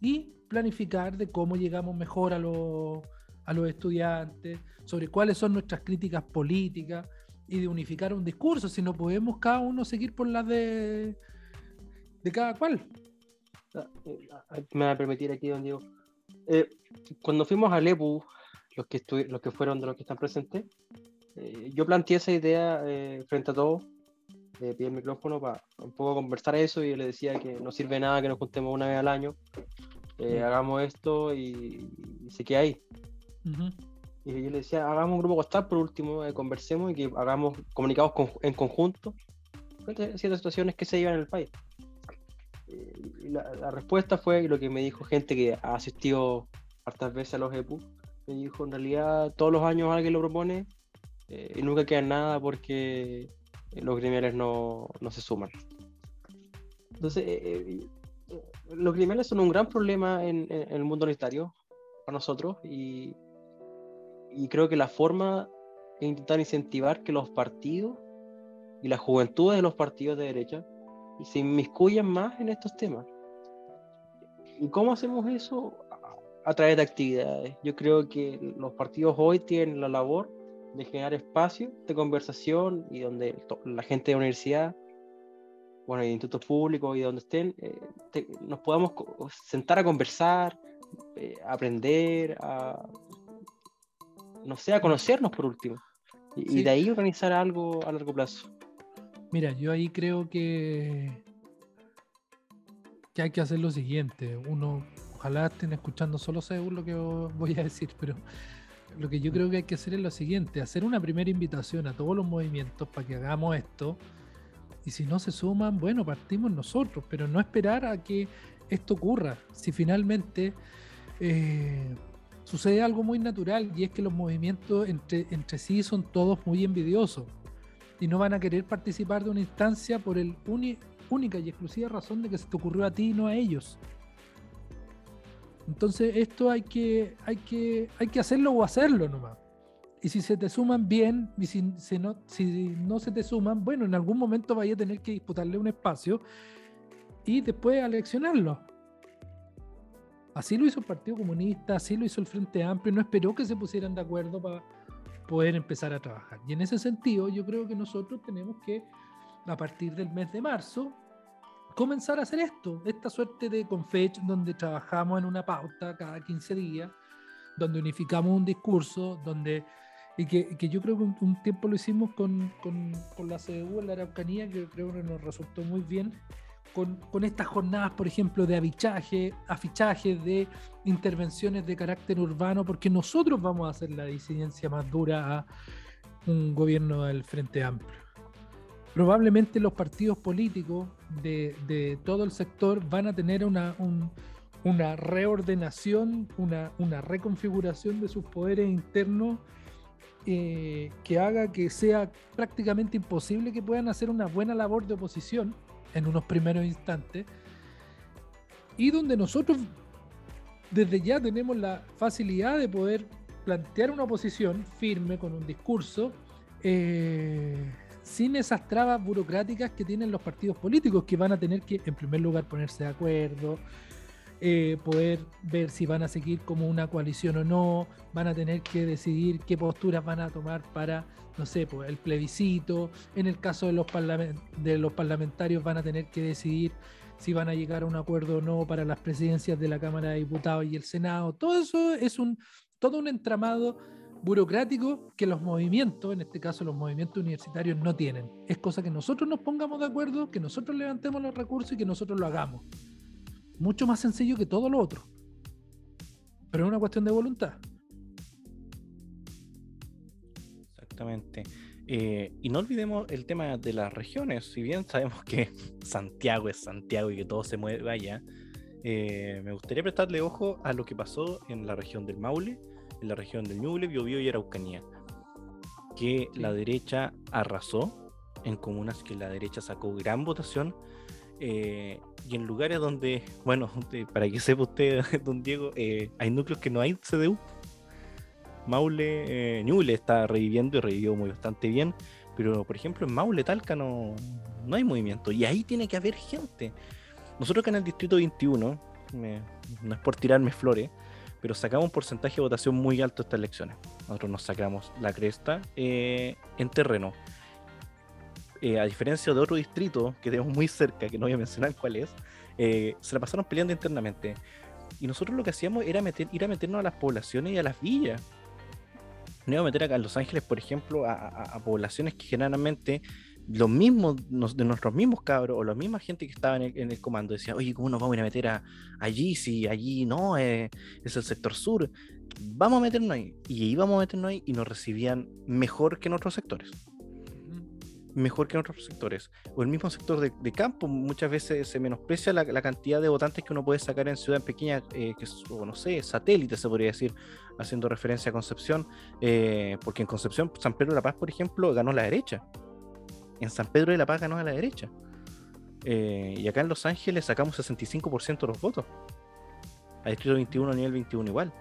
y planificar de cómo llegamos mejor a, los, a los estudiantes, sobre cuáles son nuestras críticas políticas y de unificar un discurso, si no podemos cada uno seguir por las de, de cada cual. Ah, eh, ah, me va a permitir aquí, don Diego. Eh, cuando fuimos a Lepu, los que, los que fueron de los que están presentes, eh, yo planteé esa idea eh, frente a todos, de pedir el micrófono para un poco conversar eso y yo le decía que no sirve nada que nos juntemos una vez al año, eh, hagamos esto y, se queda ahí. Y yo le decía, hagamos un grupo WhatsApp por último, conversemos y que hagamos comunicados en conjunto ciertas situaciones que se llevan en el país. Y la, la, respuesta fue lo que me dijo gente que ha asistido hartas veces a los EPU. Me dijo, en realidad, todos los años alguien lo propone eh, y nunca queda nada porque los gremiales no, no se suman. Entonces, eh, eh, los gremiales son un gran problema en, en, el mundo universitario para nosotros y, y creo que la forma de intentar incentivar que los partidos y las juventudes de los partidos de derecha se inmiscuyan más en estos temas. ¿Y cómo hacemos eso? A través de actividades. Yo creo que los partidos hoy tienen la labor de generar espacio de conversación y donde la gente de la universidad, bueno, y institutos públicos y donde estén, eh, nos podamos sentar a conversar, eh, aprender, a, no sé, a conocernos por último. Y, de ahí organizar algo a largo plazo. Mira, yo ahí creo que, que hay que hacer lo siguiente. Uno, ojalá estén escuchando solo según lo que voy a decir, pero lo que yo creo que hay que hacer es lo siguiente, hacer una primera invitación a todos los movimientos para que hagamos esto. Y si no se suman, bueno, partimos nosotros, pero no esperar a que esto ocurra. Si finalmente eh, sucede algo muy natural y es que los movimientos entre, entre sí son todos muy envidiosos y no van a querer participar de una instancia por el única y exclusiva razón de que se te ocurrió a ti y no a ellos. Entonces esto hay que, hay que, hay que hacerlo o hacerlo nomás. Y si se te suman bien, y si, no, si no se te suman, bueno, en algún momento vaya a tener que disputarle un espacio y después aleccionarlo. Así lo hizo el Partido Comunista, así lo hizo el Frente Amplio, no esperó que se pusieran de acuerdo para poder empezar a trabajar. Y en ese sentido, yo creo que nosotros tenemos que, a partir del mes de marzo, comenzar a hacer esto, esta suerte de confech donde trabajamos en una pauta cada 15 días, donde unificamos un discurso, donde y que, que yo creo que un, tiempo lo hicimos con, con, con, la CDU en la Araucanía, que creo que nos resultó muy bien, con, con estas jornadas, por ejemplo, de afichaje, afichaje, de intervenciones de carácter urbano, porque nosotros vamos a hacer la disidencia más dura a un gobierno del Frente Amplio. Probablemente los partidos políticos de, de todo el sector van a tener una, un, una reordenación, una, una reconfiguración de sus poderes internos eh, que haga que sea prácticamente imposible que puedan hacer una buena labor de oposición en unos primeros instantes y donde nosotros desde ya tenemos la facilidad de poder plantear una oposición firme con un discurso eh, sin esas trabas burocráticas que tienen los partidos políticos que van a tener que en primer lugar ponerse de acuerdo, eh, poder ver si van a seguir como una coalición o no, van a tener que decidir qué posturas van a tomar para, no sé, pues, el plebiscito, en el caso de los, de los parlamentarios van a tener que decidir si van a llegar a un acuerdo o no para las presidencias de la Cámara de Diputados y el Senado, todo eso es un, todo un entramado burocrático que los movimientos, en este caso los movimientos universitarios, no tienen. Es cosa que nosotros nos pongamos de acuerdo, que nosotros levantemos los recursos y que nosotros lo hagamos mucho más sencillo que todo lo otro. Pero es una cuestión de voluntad. Exactamente. Eh, y no olvidemos el tema de las regiones. Si bien sabemos que Santiago es Santiago y que todo se mueve allá, eh, me gustaría prestarle ojo a lo que pasó en la región del Maule, en la región del Ñuble, Biobío y Araucanía. Que la derecha arrasó en comunas que la derecha sacó gran votación eh, y en lugares donde, bueno, para que sepa usted, don Diego, eh, hay núcleos que no hay CDU. Maule, eh, Ñuble está reviviendo y revivió muy bastante bien, pero por ejemplo en Maule, Talca no, no hay movimiento y ahí tiene que haber gente. Nosotros acá en el Distrito 21, no es por tirarme flores, pero sacamos un porcentaje de votación muy alto estas elecciones. Nosotros nos sacamos la cresta en terreno eh, a diferencia de otro distrito que tenemos muy cerca, que no voy a mencionar cuál es, eh, se la pasaron peleando internamente. Y nosotros lo que hacíamos era meter, ir a meternos a las poblaciones y a las villas. No iba a meter acá en Los Ángeles, por ejemplo, a, poblaciones que generalmente los mismos, de nuestros mismos cabros o la misma gente que estaba en el, comando decía, oye, ¿cómo nos vamos a ir a meter a, allí si allí no eh, es el sector sur? Vamos a meternos ahí. Y íbamos a meternos ahí y nos recibían mejor que en otros sectores mejor que en otros sectores. O el mismo sector de, campo, muchas veces se menosprecia la, cantidad de votantes que uno puede sacar en ciudades pequeñas, eh, que o no sé, satélites se podría decir, haciendo referencia a Concepción, eh, porque en Concepción, San Pedro de la Paz, por ejemplo, ganó la derecha. En San Pedro de la Paz ganó a la derecha. Eh, y acá en Los Ángeles sacamos 65% de los votos. A Distrito 21 a nivel 21 igual.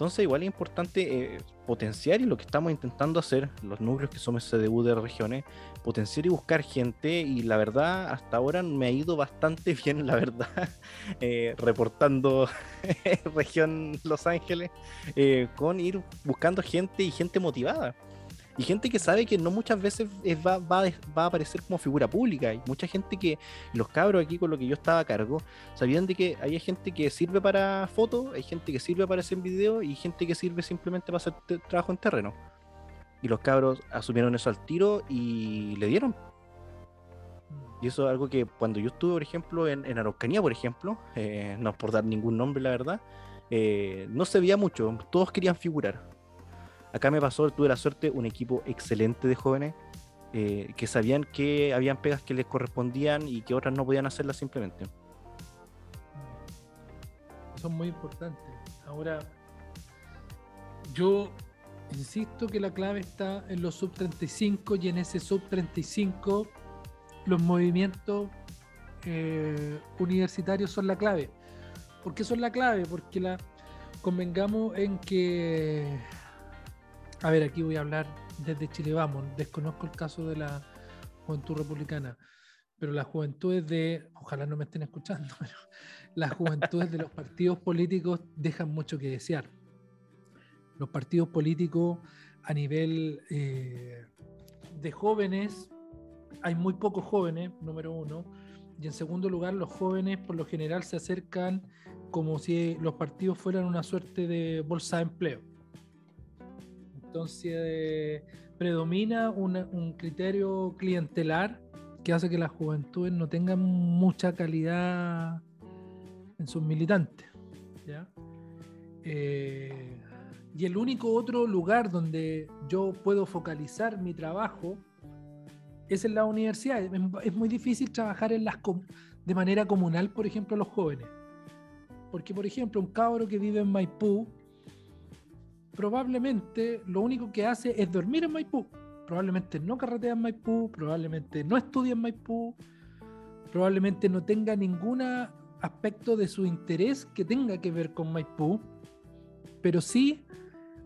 Entonces, igual es importante eh, potenciar y lo que estamos intentando hacer, los núcleos que somos CDU de regiones, potenciar y buscar gente. Y la verdad, hasta ahora me ha ido bastante bien, la verdad, eh, reportando región Los Ángeles, eh, con ir buscando gente y gente motivada y gente que sabe que no muchas veces va, va, a aparecer como figura pública. Hay mucha gente que, los cabros aquí con lo que yo estaba a cargo, sabían de que hay gente que sirve para fotos, hay gente que sirve para hacer video y gente que sirve simplemente para hacer trabajo en terreno. Y los cabros asumieron eso al tiro y le dieron. Y eso es algo que cuando yo estuve, por ejemplo, en, en Araucanía, por ejemplo, eh, no por dar ningún nombre, la verdad, eh, no se veía mucho, todos querían figurar Acá me pasó, tuve la suerte, un equipo excelente de jóvenes eh, que sabían que habían pegas que les correspondían y que otras no podían hacerlas simplemente. Es muy importante. Ahora, yo insisto que la clave está en los sub 35 y en ese sub 35 los movimientos eh, universitarios son la clave. ¿Por qué son la clave? Porque la convengamos en que a ver, aquí voy a hablar desde Chile Vamos. Desconozco el caso de la juventud republicana, pero las juventudes de, ojalá no me estén escuchando, pero las juventudes de los partidos políticos dejan mucho que desear. Los partidos políticos a nivel eh, de jóvenes, hay muy pocos jóvenes, número uno, Y en segundo lugar, los jóvenes por lo general se acercan como si los partidos fueran una suerte de bolsa de empleo. Entonces, predomina un criterio clientelar que hace que las juventudes no tengan mucha calidad en sus militantes. Eh, y el único otro lugar donde yo puedo focalizar mi trabajo es en la universidad. Es muy difícil trabajar en las de manera comunal, por ejemplo, los jóvenes. Porque, por ejemplo, un cabro que vive en Maipú, probablemente lo único que hace es dormir en Maipú. Probablemente no carretea en Maipú, probablemente no estudia en Maipú, probablemente no tenga ningún aspecto de su interés que tenga que ver con Maipú, pero sí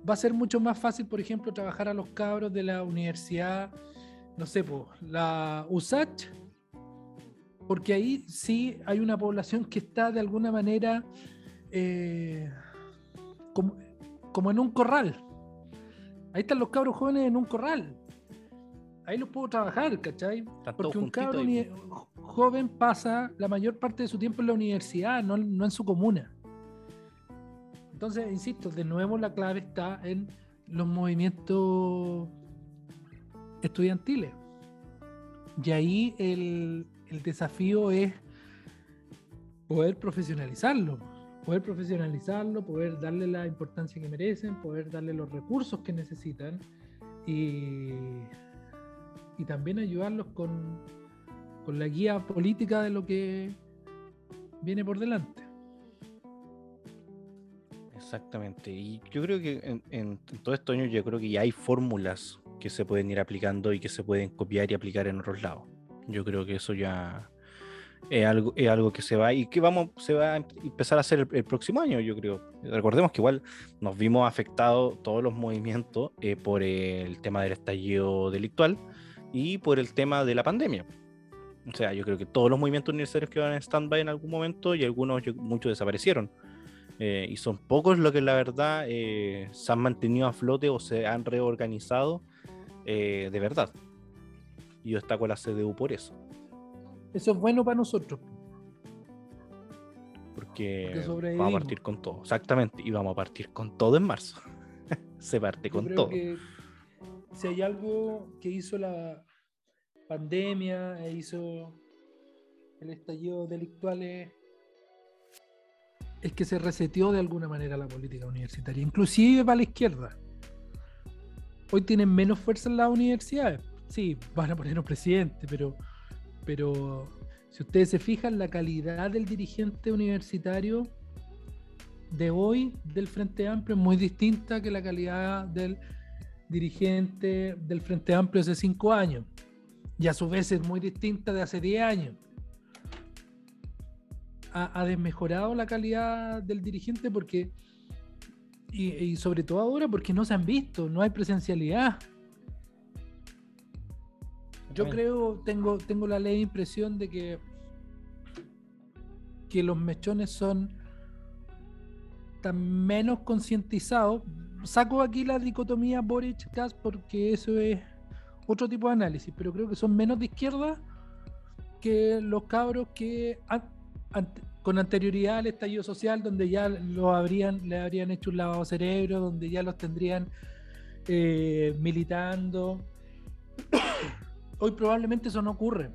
va a ser mucho más fácil, por ejemplo, trabajar a los cabros de la universidad, no sé, la USACH, porque ahí sí hay una población que está de alguna manera eh, como, en un corral. Ahí están los cabros jóvenes en un corral. Ahí los puedo trabajar, ¿cachai? Porque un cabro joven pasa la mayor parte de su tiempo en la universidad, no, no en su comuna. Entonces, insisto, de nuevo la clave está en los movimientos estudiantiles. Y ahí el, el desafío es poder profesionalizarlo, poder profesionalizarlo, poder darle la importancia que merecen, poder darle los recursos que necesitan y, y también ayudarlos con, con la guía política de lo que viene por delante. Exactamente. Y yo creo que en, en, todo estos años yo creo que ya hay fórmulas que se pueden ir aplicando y que se pueden copiar y aplicar en otros lados. Yo creo que eso ya es algo, es algo que se va y que vamos, se va a empezar a hacer el, próximo año, yo creo. Recordemos que igual nos vimos afectados todos los movimientos eh, por el tema del estallido delictual y por el tema de la pandemia. O sea, yo creo que todos los movimientos universitarios quedaron en stand-by en algún momento y algunos, muchos desaparecieron. Eh, y son pocos los que la verdad eh, se han mantenido a flote o se han reorganizado de verdad y yo destaco la CDU por eso. Eso es bueno para nosotros. Porque, vamos a partir con todo, exactamente, y vamos a partir con todo en marzo. Se parte con todo. si hay algo que hizo la pandemia, e hizo el estallido delictual, es que se reseteó de alguna manera la política universitaria, inclusive para la izquierda. Hoy tienen menos fuerza en las universidades sí, van a poner un presidente, pero, pero si ustedes se fijan, la calidad del dirigente universitario de hoy del Frente Amplio es muy distinta que la calidad del dirigente del Frente Amplio hace cinco años. Y a su vez es muy distinta de hace diez años. Ha, desmejorado la calidad del dirigente porque, y, y, sobre todo ahora porque no se han visto, no hay presencialidad. Yo creo, tengo, tengo la ley impresión de que, que los mechones son tan menos concientizados. Saco aquí la dicotomía Boric-Gas porque eso es otro tipo de análisis, pero creo que son menos de izquierda que los cabros que con anterioridad al estallido social, donde ya lo habrían, le habrían hecho un lavado de cerebro, donde ya los tendrían eh, militando. Hoy probablemente eso no ocurre.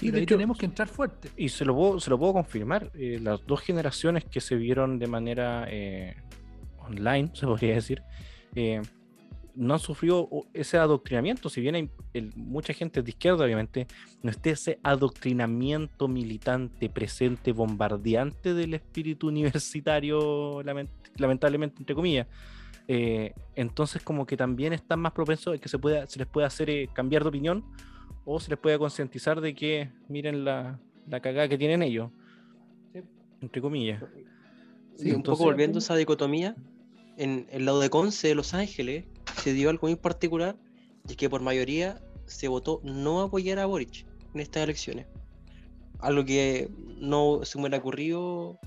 Sí, tenemos que entrar fuerte. Y se lo puedo, se lo puedo confirmar. Eh, las dos generaciones que se vieron de manera eh, online, se podría decir, eh, no han sufrido ese adoctrinamiento. Si bien hay mucha gente de izquierda, obviamente, no esté ese adoctrinamiento militante presente, bombardeante del espíritu universitario, lamentablemente, entre comillas. Eh, entonces como que también están más propensos a que se, pueda, se les pueda hacer eh, cambiar de opinión o se les pueda concientizar de que miren la, la cagada que tienen ellos, entre comillas. Sí, un poco volviendo a esa dicotomía, en el lado de Conce de Los Ángeles se dio algo muy particular, y es que por mayoría se votó no apoyar a Boric en estas elecciones. Algo que no se me hubiera ocurrido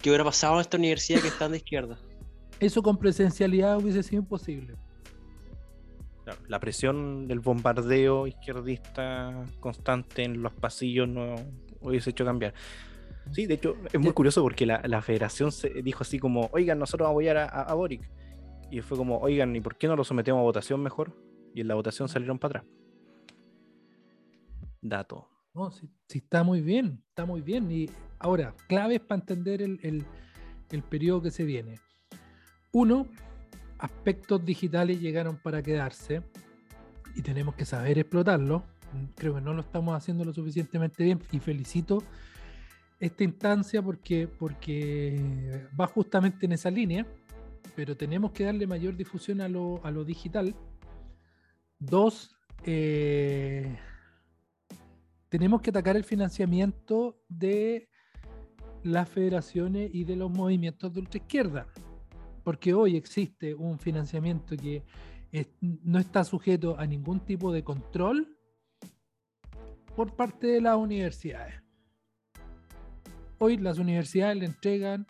que hubiera pasado en esta universidad que están de izquierda. Eso con presencialidad hubiese sido imposible. Claro, la presión del bombardeo izquierdista constante en los pasillos no hubiese hecho cambiar. Sí, de hecho, es muy curioso porque la, la federación se dijo así como, oigan, nosotros vamos a apoyar a, a- a Boric. Y fue como, oigan, ¿y por qué no lo sometemos a votación mejor? Y en la votación salieron para atrás. Dato. No, sí, sí, está muy bien, está muy bien. Y ahora, claves para entender el, el- el periodo que se viene. Uno, aspectos digitales llegaron para quedarse y tenemos que saber explotarlo. Mm, Creo que no lo estamos haciendo lo suficientemente bien y felicito esta instancia porque, porque va justamente en esa línea, pero tenemos que darle mayor difusión a lo, a lo digital. Dos, eh, tenemos que atacar el financiamiento de las federaciones y de los movimientos de ultraizquierda, porque hoy existe un financiamiento que no está sujeto a ningún tipo de control por parte de las universidades. Hoy las universidades le entregan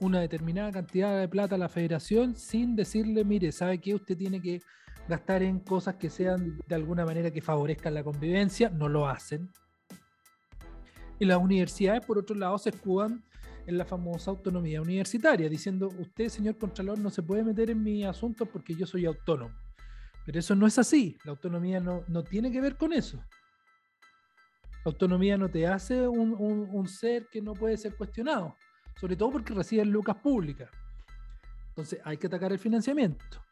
una determinada cantidad de plata a la federación sin decirle, mire, ¿sabe qué? Usted tiene que gastar en cosas que sean de alguna manera que favorezcan la convivencia, no lo hacen. Y las universidades, por otro lado, se escudan en la famosa autonomía universitaria, diciendo, usted, señor Contralor, no se puede meter en mi asunto porque yo soy autónomo. Pero eso no es así, la autonomía no, no tiene que ver con eso. La autonomía no te hace un, un- ser que no puede ser cuestionado, sobre todo porque reciben lucas públicas. Entonces hay que atacar el financiamiento.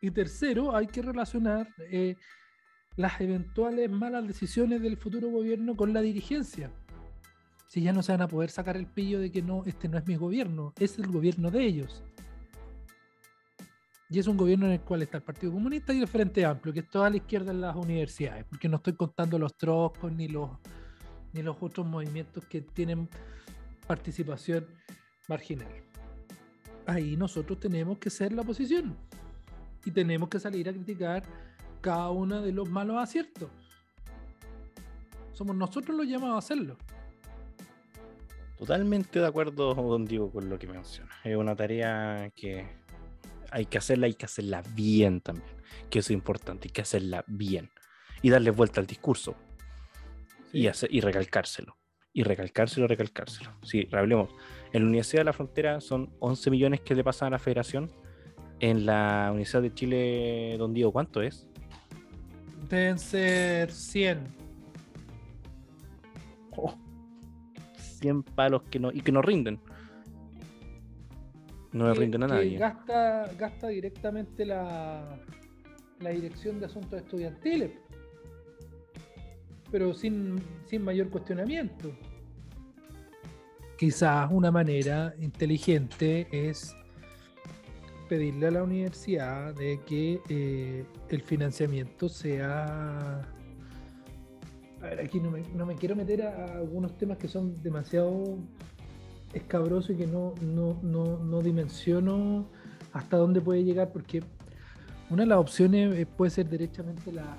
Y tercero, hay que relacionar eh, las eventuales malas decisiones del futuro gobierno con la dirigencia. Si ya no se van a poder sacar el pillo de que no, este no es mi gobierno, es el gobierno de ellos. Y es un gobierno en el cual está el Partido Comunista y el Frente Amplio, que es toda la izquierda en las universidades, porque no estoy contando los troscos ni los, ni los otros movimientos que tienen participación marginal. Ahí nosotros tenemos que ser la oposición y tenemos que salir a criticar cada uno de los malos aciertos. Somos nosotros los llamados a hacerlo. Totalmente de acuerdo, don Diego, con lo que menciona. Es una tarea que hay que hacerla, hay que hacerla bien también. Que eso es importante, hay que hacerla bien. Y darle vuelta al discurso. Y, hacer, y recalcárselo. Y recalcárselo, recalcárselo. Sí, hablemos. En la Universidad de la Frontera son 11 millones que le pasan a la federación. En la Universidad de Chile, don Diego, ¿cuánto es? Deben ser 100. 100 palos que no, y que no rinden. No le rinden a nadie. Gasta, gasta directamente la, la Dirección de Asuntos Estudiantiles, pero sin, sin mayor cuestionamiento. Quizás una manera inteligente es pedirle a la universidad de que eh, el financiamiento sea... A ver, aquí no me, quiero meter a, algunos temas que son demasiado escabrosos y que no, no, no, no dimensiono hasta dónde puede llegar, porque una de las opciones eh, puede ser derechamente la,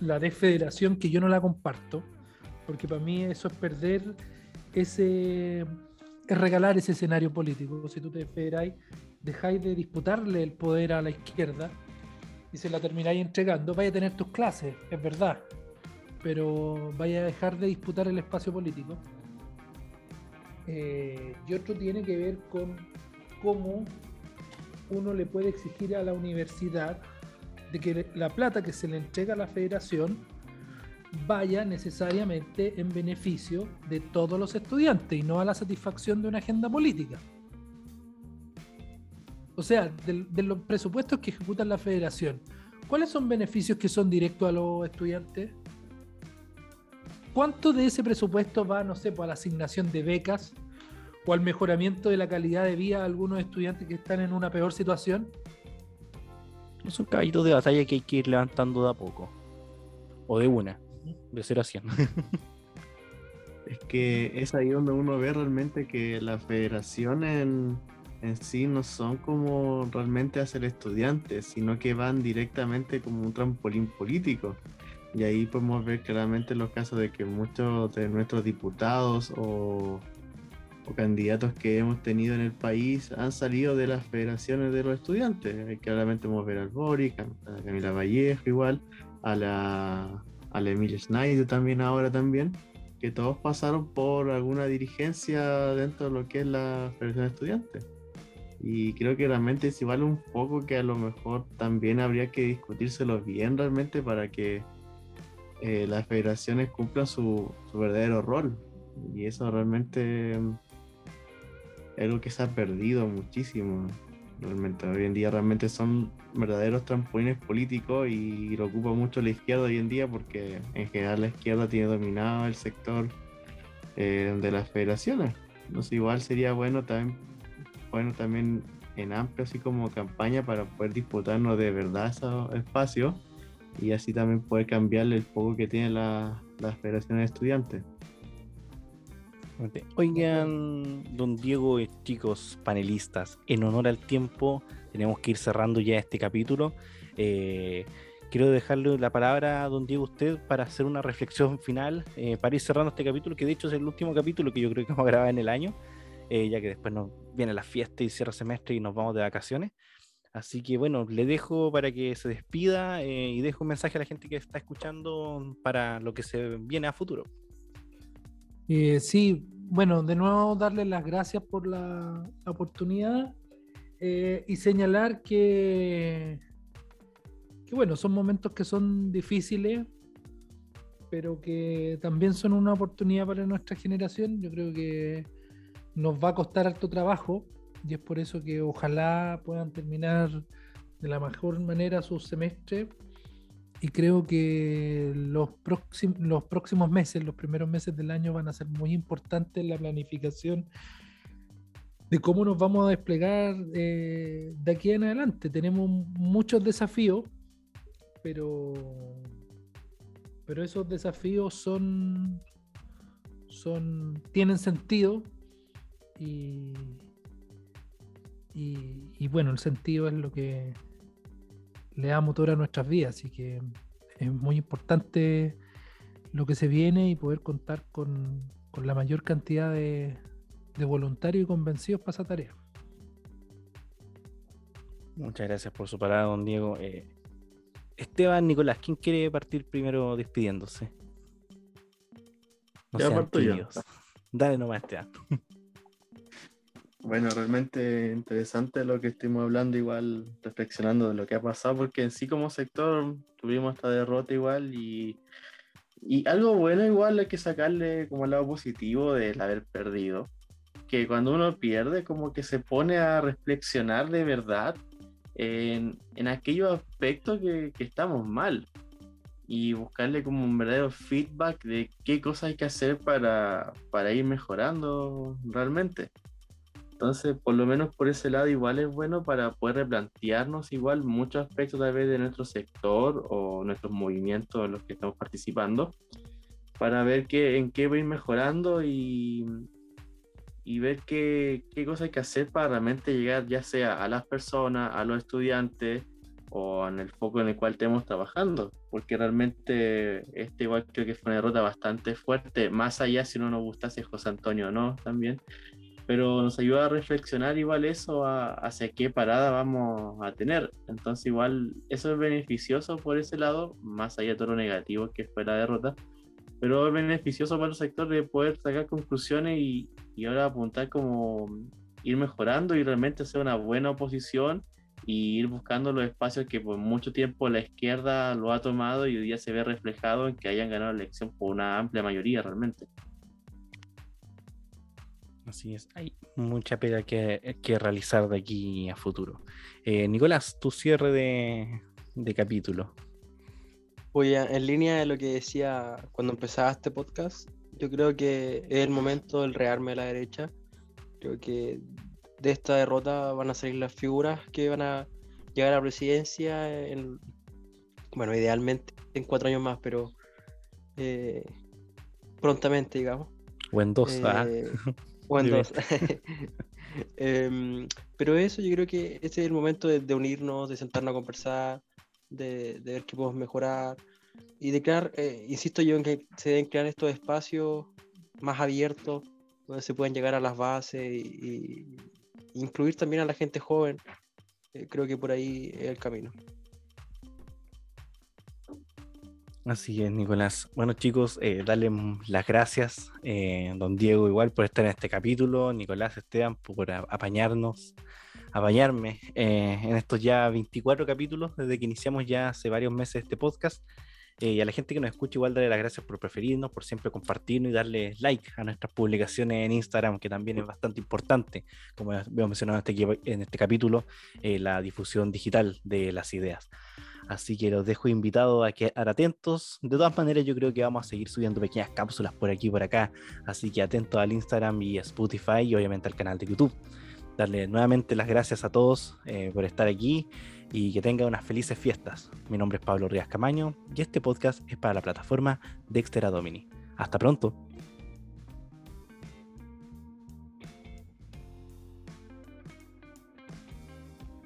la desfederación, que yo no la comparto, porque para mí eso es perder ese, es regalar ese escenario político. Si tú te desfederáis, dejáis de disputarle el poder a la izquierda y se la termináis entregando, vaya a tener tus clases, es verdad, pero vaya a dejar de disputar el espacio político. Eh, y otro tiene que ver con cómo uno le puede exigir a la universidad de que la plata que se le entrega a la federación vaya necesariamente en beneficio de todos los estudiantes y no a la satisfacción de una agenda política. O sea, del- de, los presupuestos que ejecuta la federación, ¿cuáles son beneficios que son directos a los estudiantes? ¿Cuánto de ese presupuesto va, no sé, pues, a la asignación de becas o al mejoramiento de la calidad de vida de algunos estudiantes que están en una peor situación? Es un caballito de batalla que hay que ir levantando de a poco. O de una. De 0 a 100. Es que es ahí donde uno ve realmente que las federaciones en, en sí no son como realmente hacer estudiantes, sino que van directamente como un trampolín político. Y ahí podemos ver claramente los casos de que muchos de nuestros diputados o, o candidatos que hemos tenido en el país han salido de las federaciones de los estudiantes. Claramente vamos a ver al Boric, a Camila Vallejo igual, a la, a la Emilia Schneider también ahora también, que todos pasaron por alguna dirigencia dentro de lo que es la Federación de Estudiantes. Y creo que realmente es igual un poco que a lo mejor también habría que discutírselo bien realmente para que eh, las federaciones cumplan su, verdadero rol. Y eso realmente es algo que se ha perdido muchísimo. Realmente, hoy en día realmente son verdaderos trampolines políticos y lo ocupa mucho la izquierda hoy en día porque en general la izquierda tiene dominado el sector eh, de las federaciones. Sé, igual sería bueno también, bueno también en amplio así como campaña para poder disputarnos de verdad esos espacios y así también poder cambiarle el poco que tienen las federaciones de estudiantes. Oigan, don Diego chicos panelistas, en honor al tiempo, tenemos que ir cerrando ya este capítulo. Eh, quiero dejarle la palabra a don Diego usted para hacer una reflexión final, eh, para ir cerrando este capítulo, que de hecho es el último capítulo que yo creo que vamos a grabar en el año, eh, ya que después nos viene la fiesta y cierra semestre y nos vamos de vacaciones. Así que bueno, le dejo para que se despida y dejo un mensaje a la gente que está escuchando para lo que se viene a futuro. sí, bueno, de nuevo darle las gracias por la, oportunidad eh, y señalar que, que, bueno, son momentos que son difíciles, pero que también son una oportunidad para nuestra generación. Yo creo que nos va a costar harto trabajo y es por eso que ojalá puedan terminar de la mejor manera su semestre y creo que los, próximos, los próximos meses, los primeros meses del año van a ser muy importantes en la planificación de cómo nos vamos a desplegar eh, de aquí en adelante. Tenemos muchos desafíos, pero, pero esos desafíos son, son tienen sentido y, y bueno, el sentido es lo que le da motor a nuestras vidas, así que es muy importante lo que se viene y poder contar con, la mayor cantidad de, voluntarios y convencidos para esa tarea. Muchas gracias por su parada, don Diego. Eh, Esteban, Nicolás, ¿quién quiere partir primero despidiéndose? No ya parto yo. Dale nomás, Esteban. Bueno, realmente interesante lo que estuvimos hablando, igual reflexionando de lo que ha pasado, porque en sí como sector tuvimos esta derrota igual y, y algo bueno igual hay que sacarle como el lado positivo del haber perdido, que cuando uno pierde como que se pone a reflexionar de verdad en, en aquellos aspectos que, que estamos mal y buscarle como un verdadero feedback de qué cosas hay que hacer para, para ir mejorando realmente. Entonces, por lo menos por ese lado, igual es bueno para poder replantearnos igual muchos aspectos tal vez de nuestro sector o nuestros movimientos en los que estamos participando, para ver qué, en qué va a ir mejorando y, y ver qué, qué cosas hay que hacer para realmente llegar ya sea a las personas, a los estudiantes o en el foco en el cual estemos trabajando, porque realmente este igual creo que fue una derrota bastante fuerte, más allá si no nos gustase José Antonio o no también, pero nos ayuda a reflexionar igual eso hacia qué parada vamos a tener. Entonces igual eso es beneficioso por ese lado, más allá de todo lo negativo que fue la derrota, pero es beneficioso para el sector de poder sacar conclusiones y, y ahora apuntar como ir mejorando y realmente hacer una buena oposición y ir buscando los espacios que por mucho tiempo la izquierda lo ha tomado y hoy día se ve reflejado en que hayan ganado la elección por una amplia mayoría realmente. Así es, hay mucha pega que, realizar de aquí a futuro. Eh, Nicolás, tu cierre de, capítulo. Oye, en línea de lo que decía cuando empezaba este podcast, yo creo que es el momento del rearme a la derecha. Creo que de esta derrota van a salir las figuras que van a llegar a la presidencia, bueno, idealmente en cuatro años más, pero eh, prontamente, digamos. O en dos. ¿ah? Eh, Em, pero eso yo creo que ese es el momento de, unirnos, de sentarnos a conversar, de, ver qué podemos mejorar y de crear, eh, insisto yo en que se deben crear estos espacios más abiertos donde se puedan llegar a las bases y, y incluir también a la gente joven. Eh, creo que por ahí es el camino. Así es, Nicolás. Bueno, chicos, eh, darle las gracias, eh, don Diego, igual por estar en este capítulo, Nicolás Esteban, por apañarnos, apañarme eh, en estos ya 24 capítulos, desde que iniciamos ya hace varios meses este podcast. y a la gente que nos escucha, igual darle las gracias por preferirnos, por siempre compartirnos y darle like a nuestras publicaciones en Instagram, que también es bastante importante, como hemos mencionado en este, en este capítulo, la difusión digital de las ideas. Así que los dejo invitados a quedar atentos. De todas maneras, yo creo que vamos a seguir subiendo pequeñas cápsulas por aquí y por acá. Así que atentos al Instagram y a Spotify y obviamente al canal de YouTube. Darle nuevamente las gracias a todos eh, por estar aquí y que tengan unas felices fiestas. Mi nombre es Pablo Rías Camaño y este podcast es para la plataforma Dexter Domini. Hasta pronto.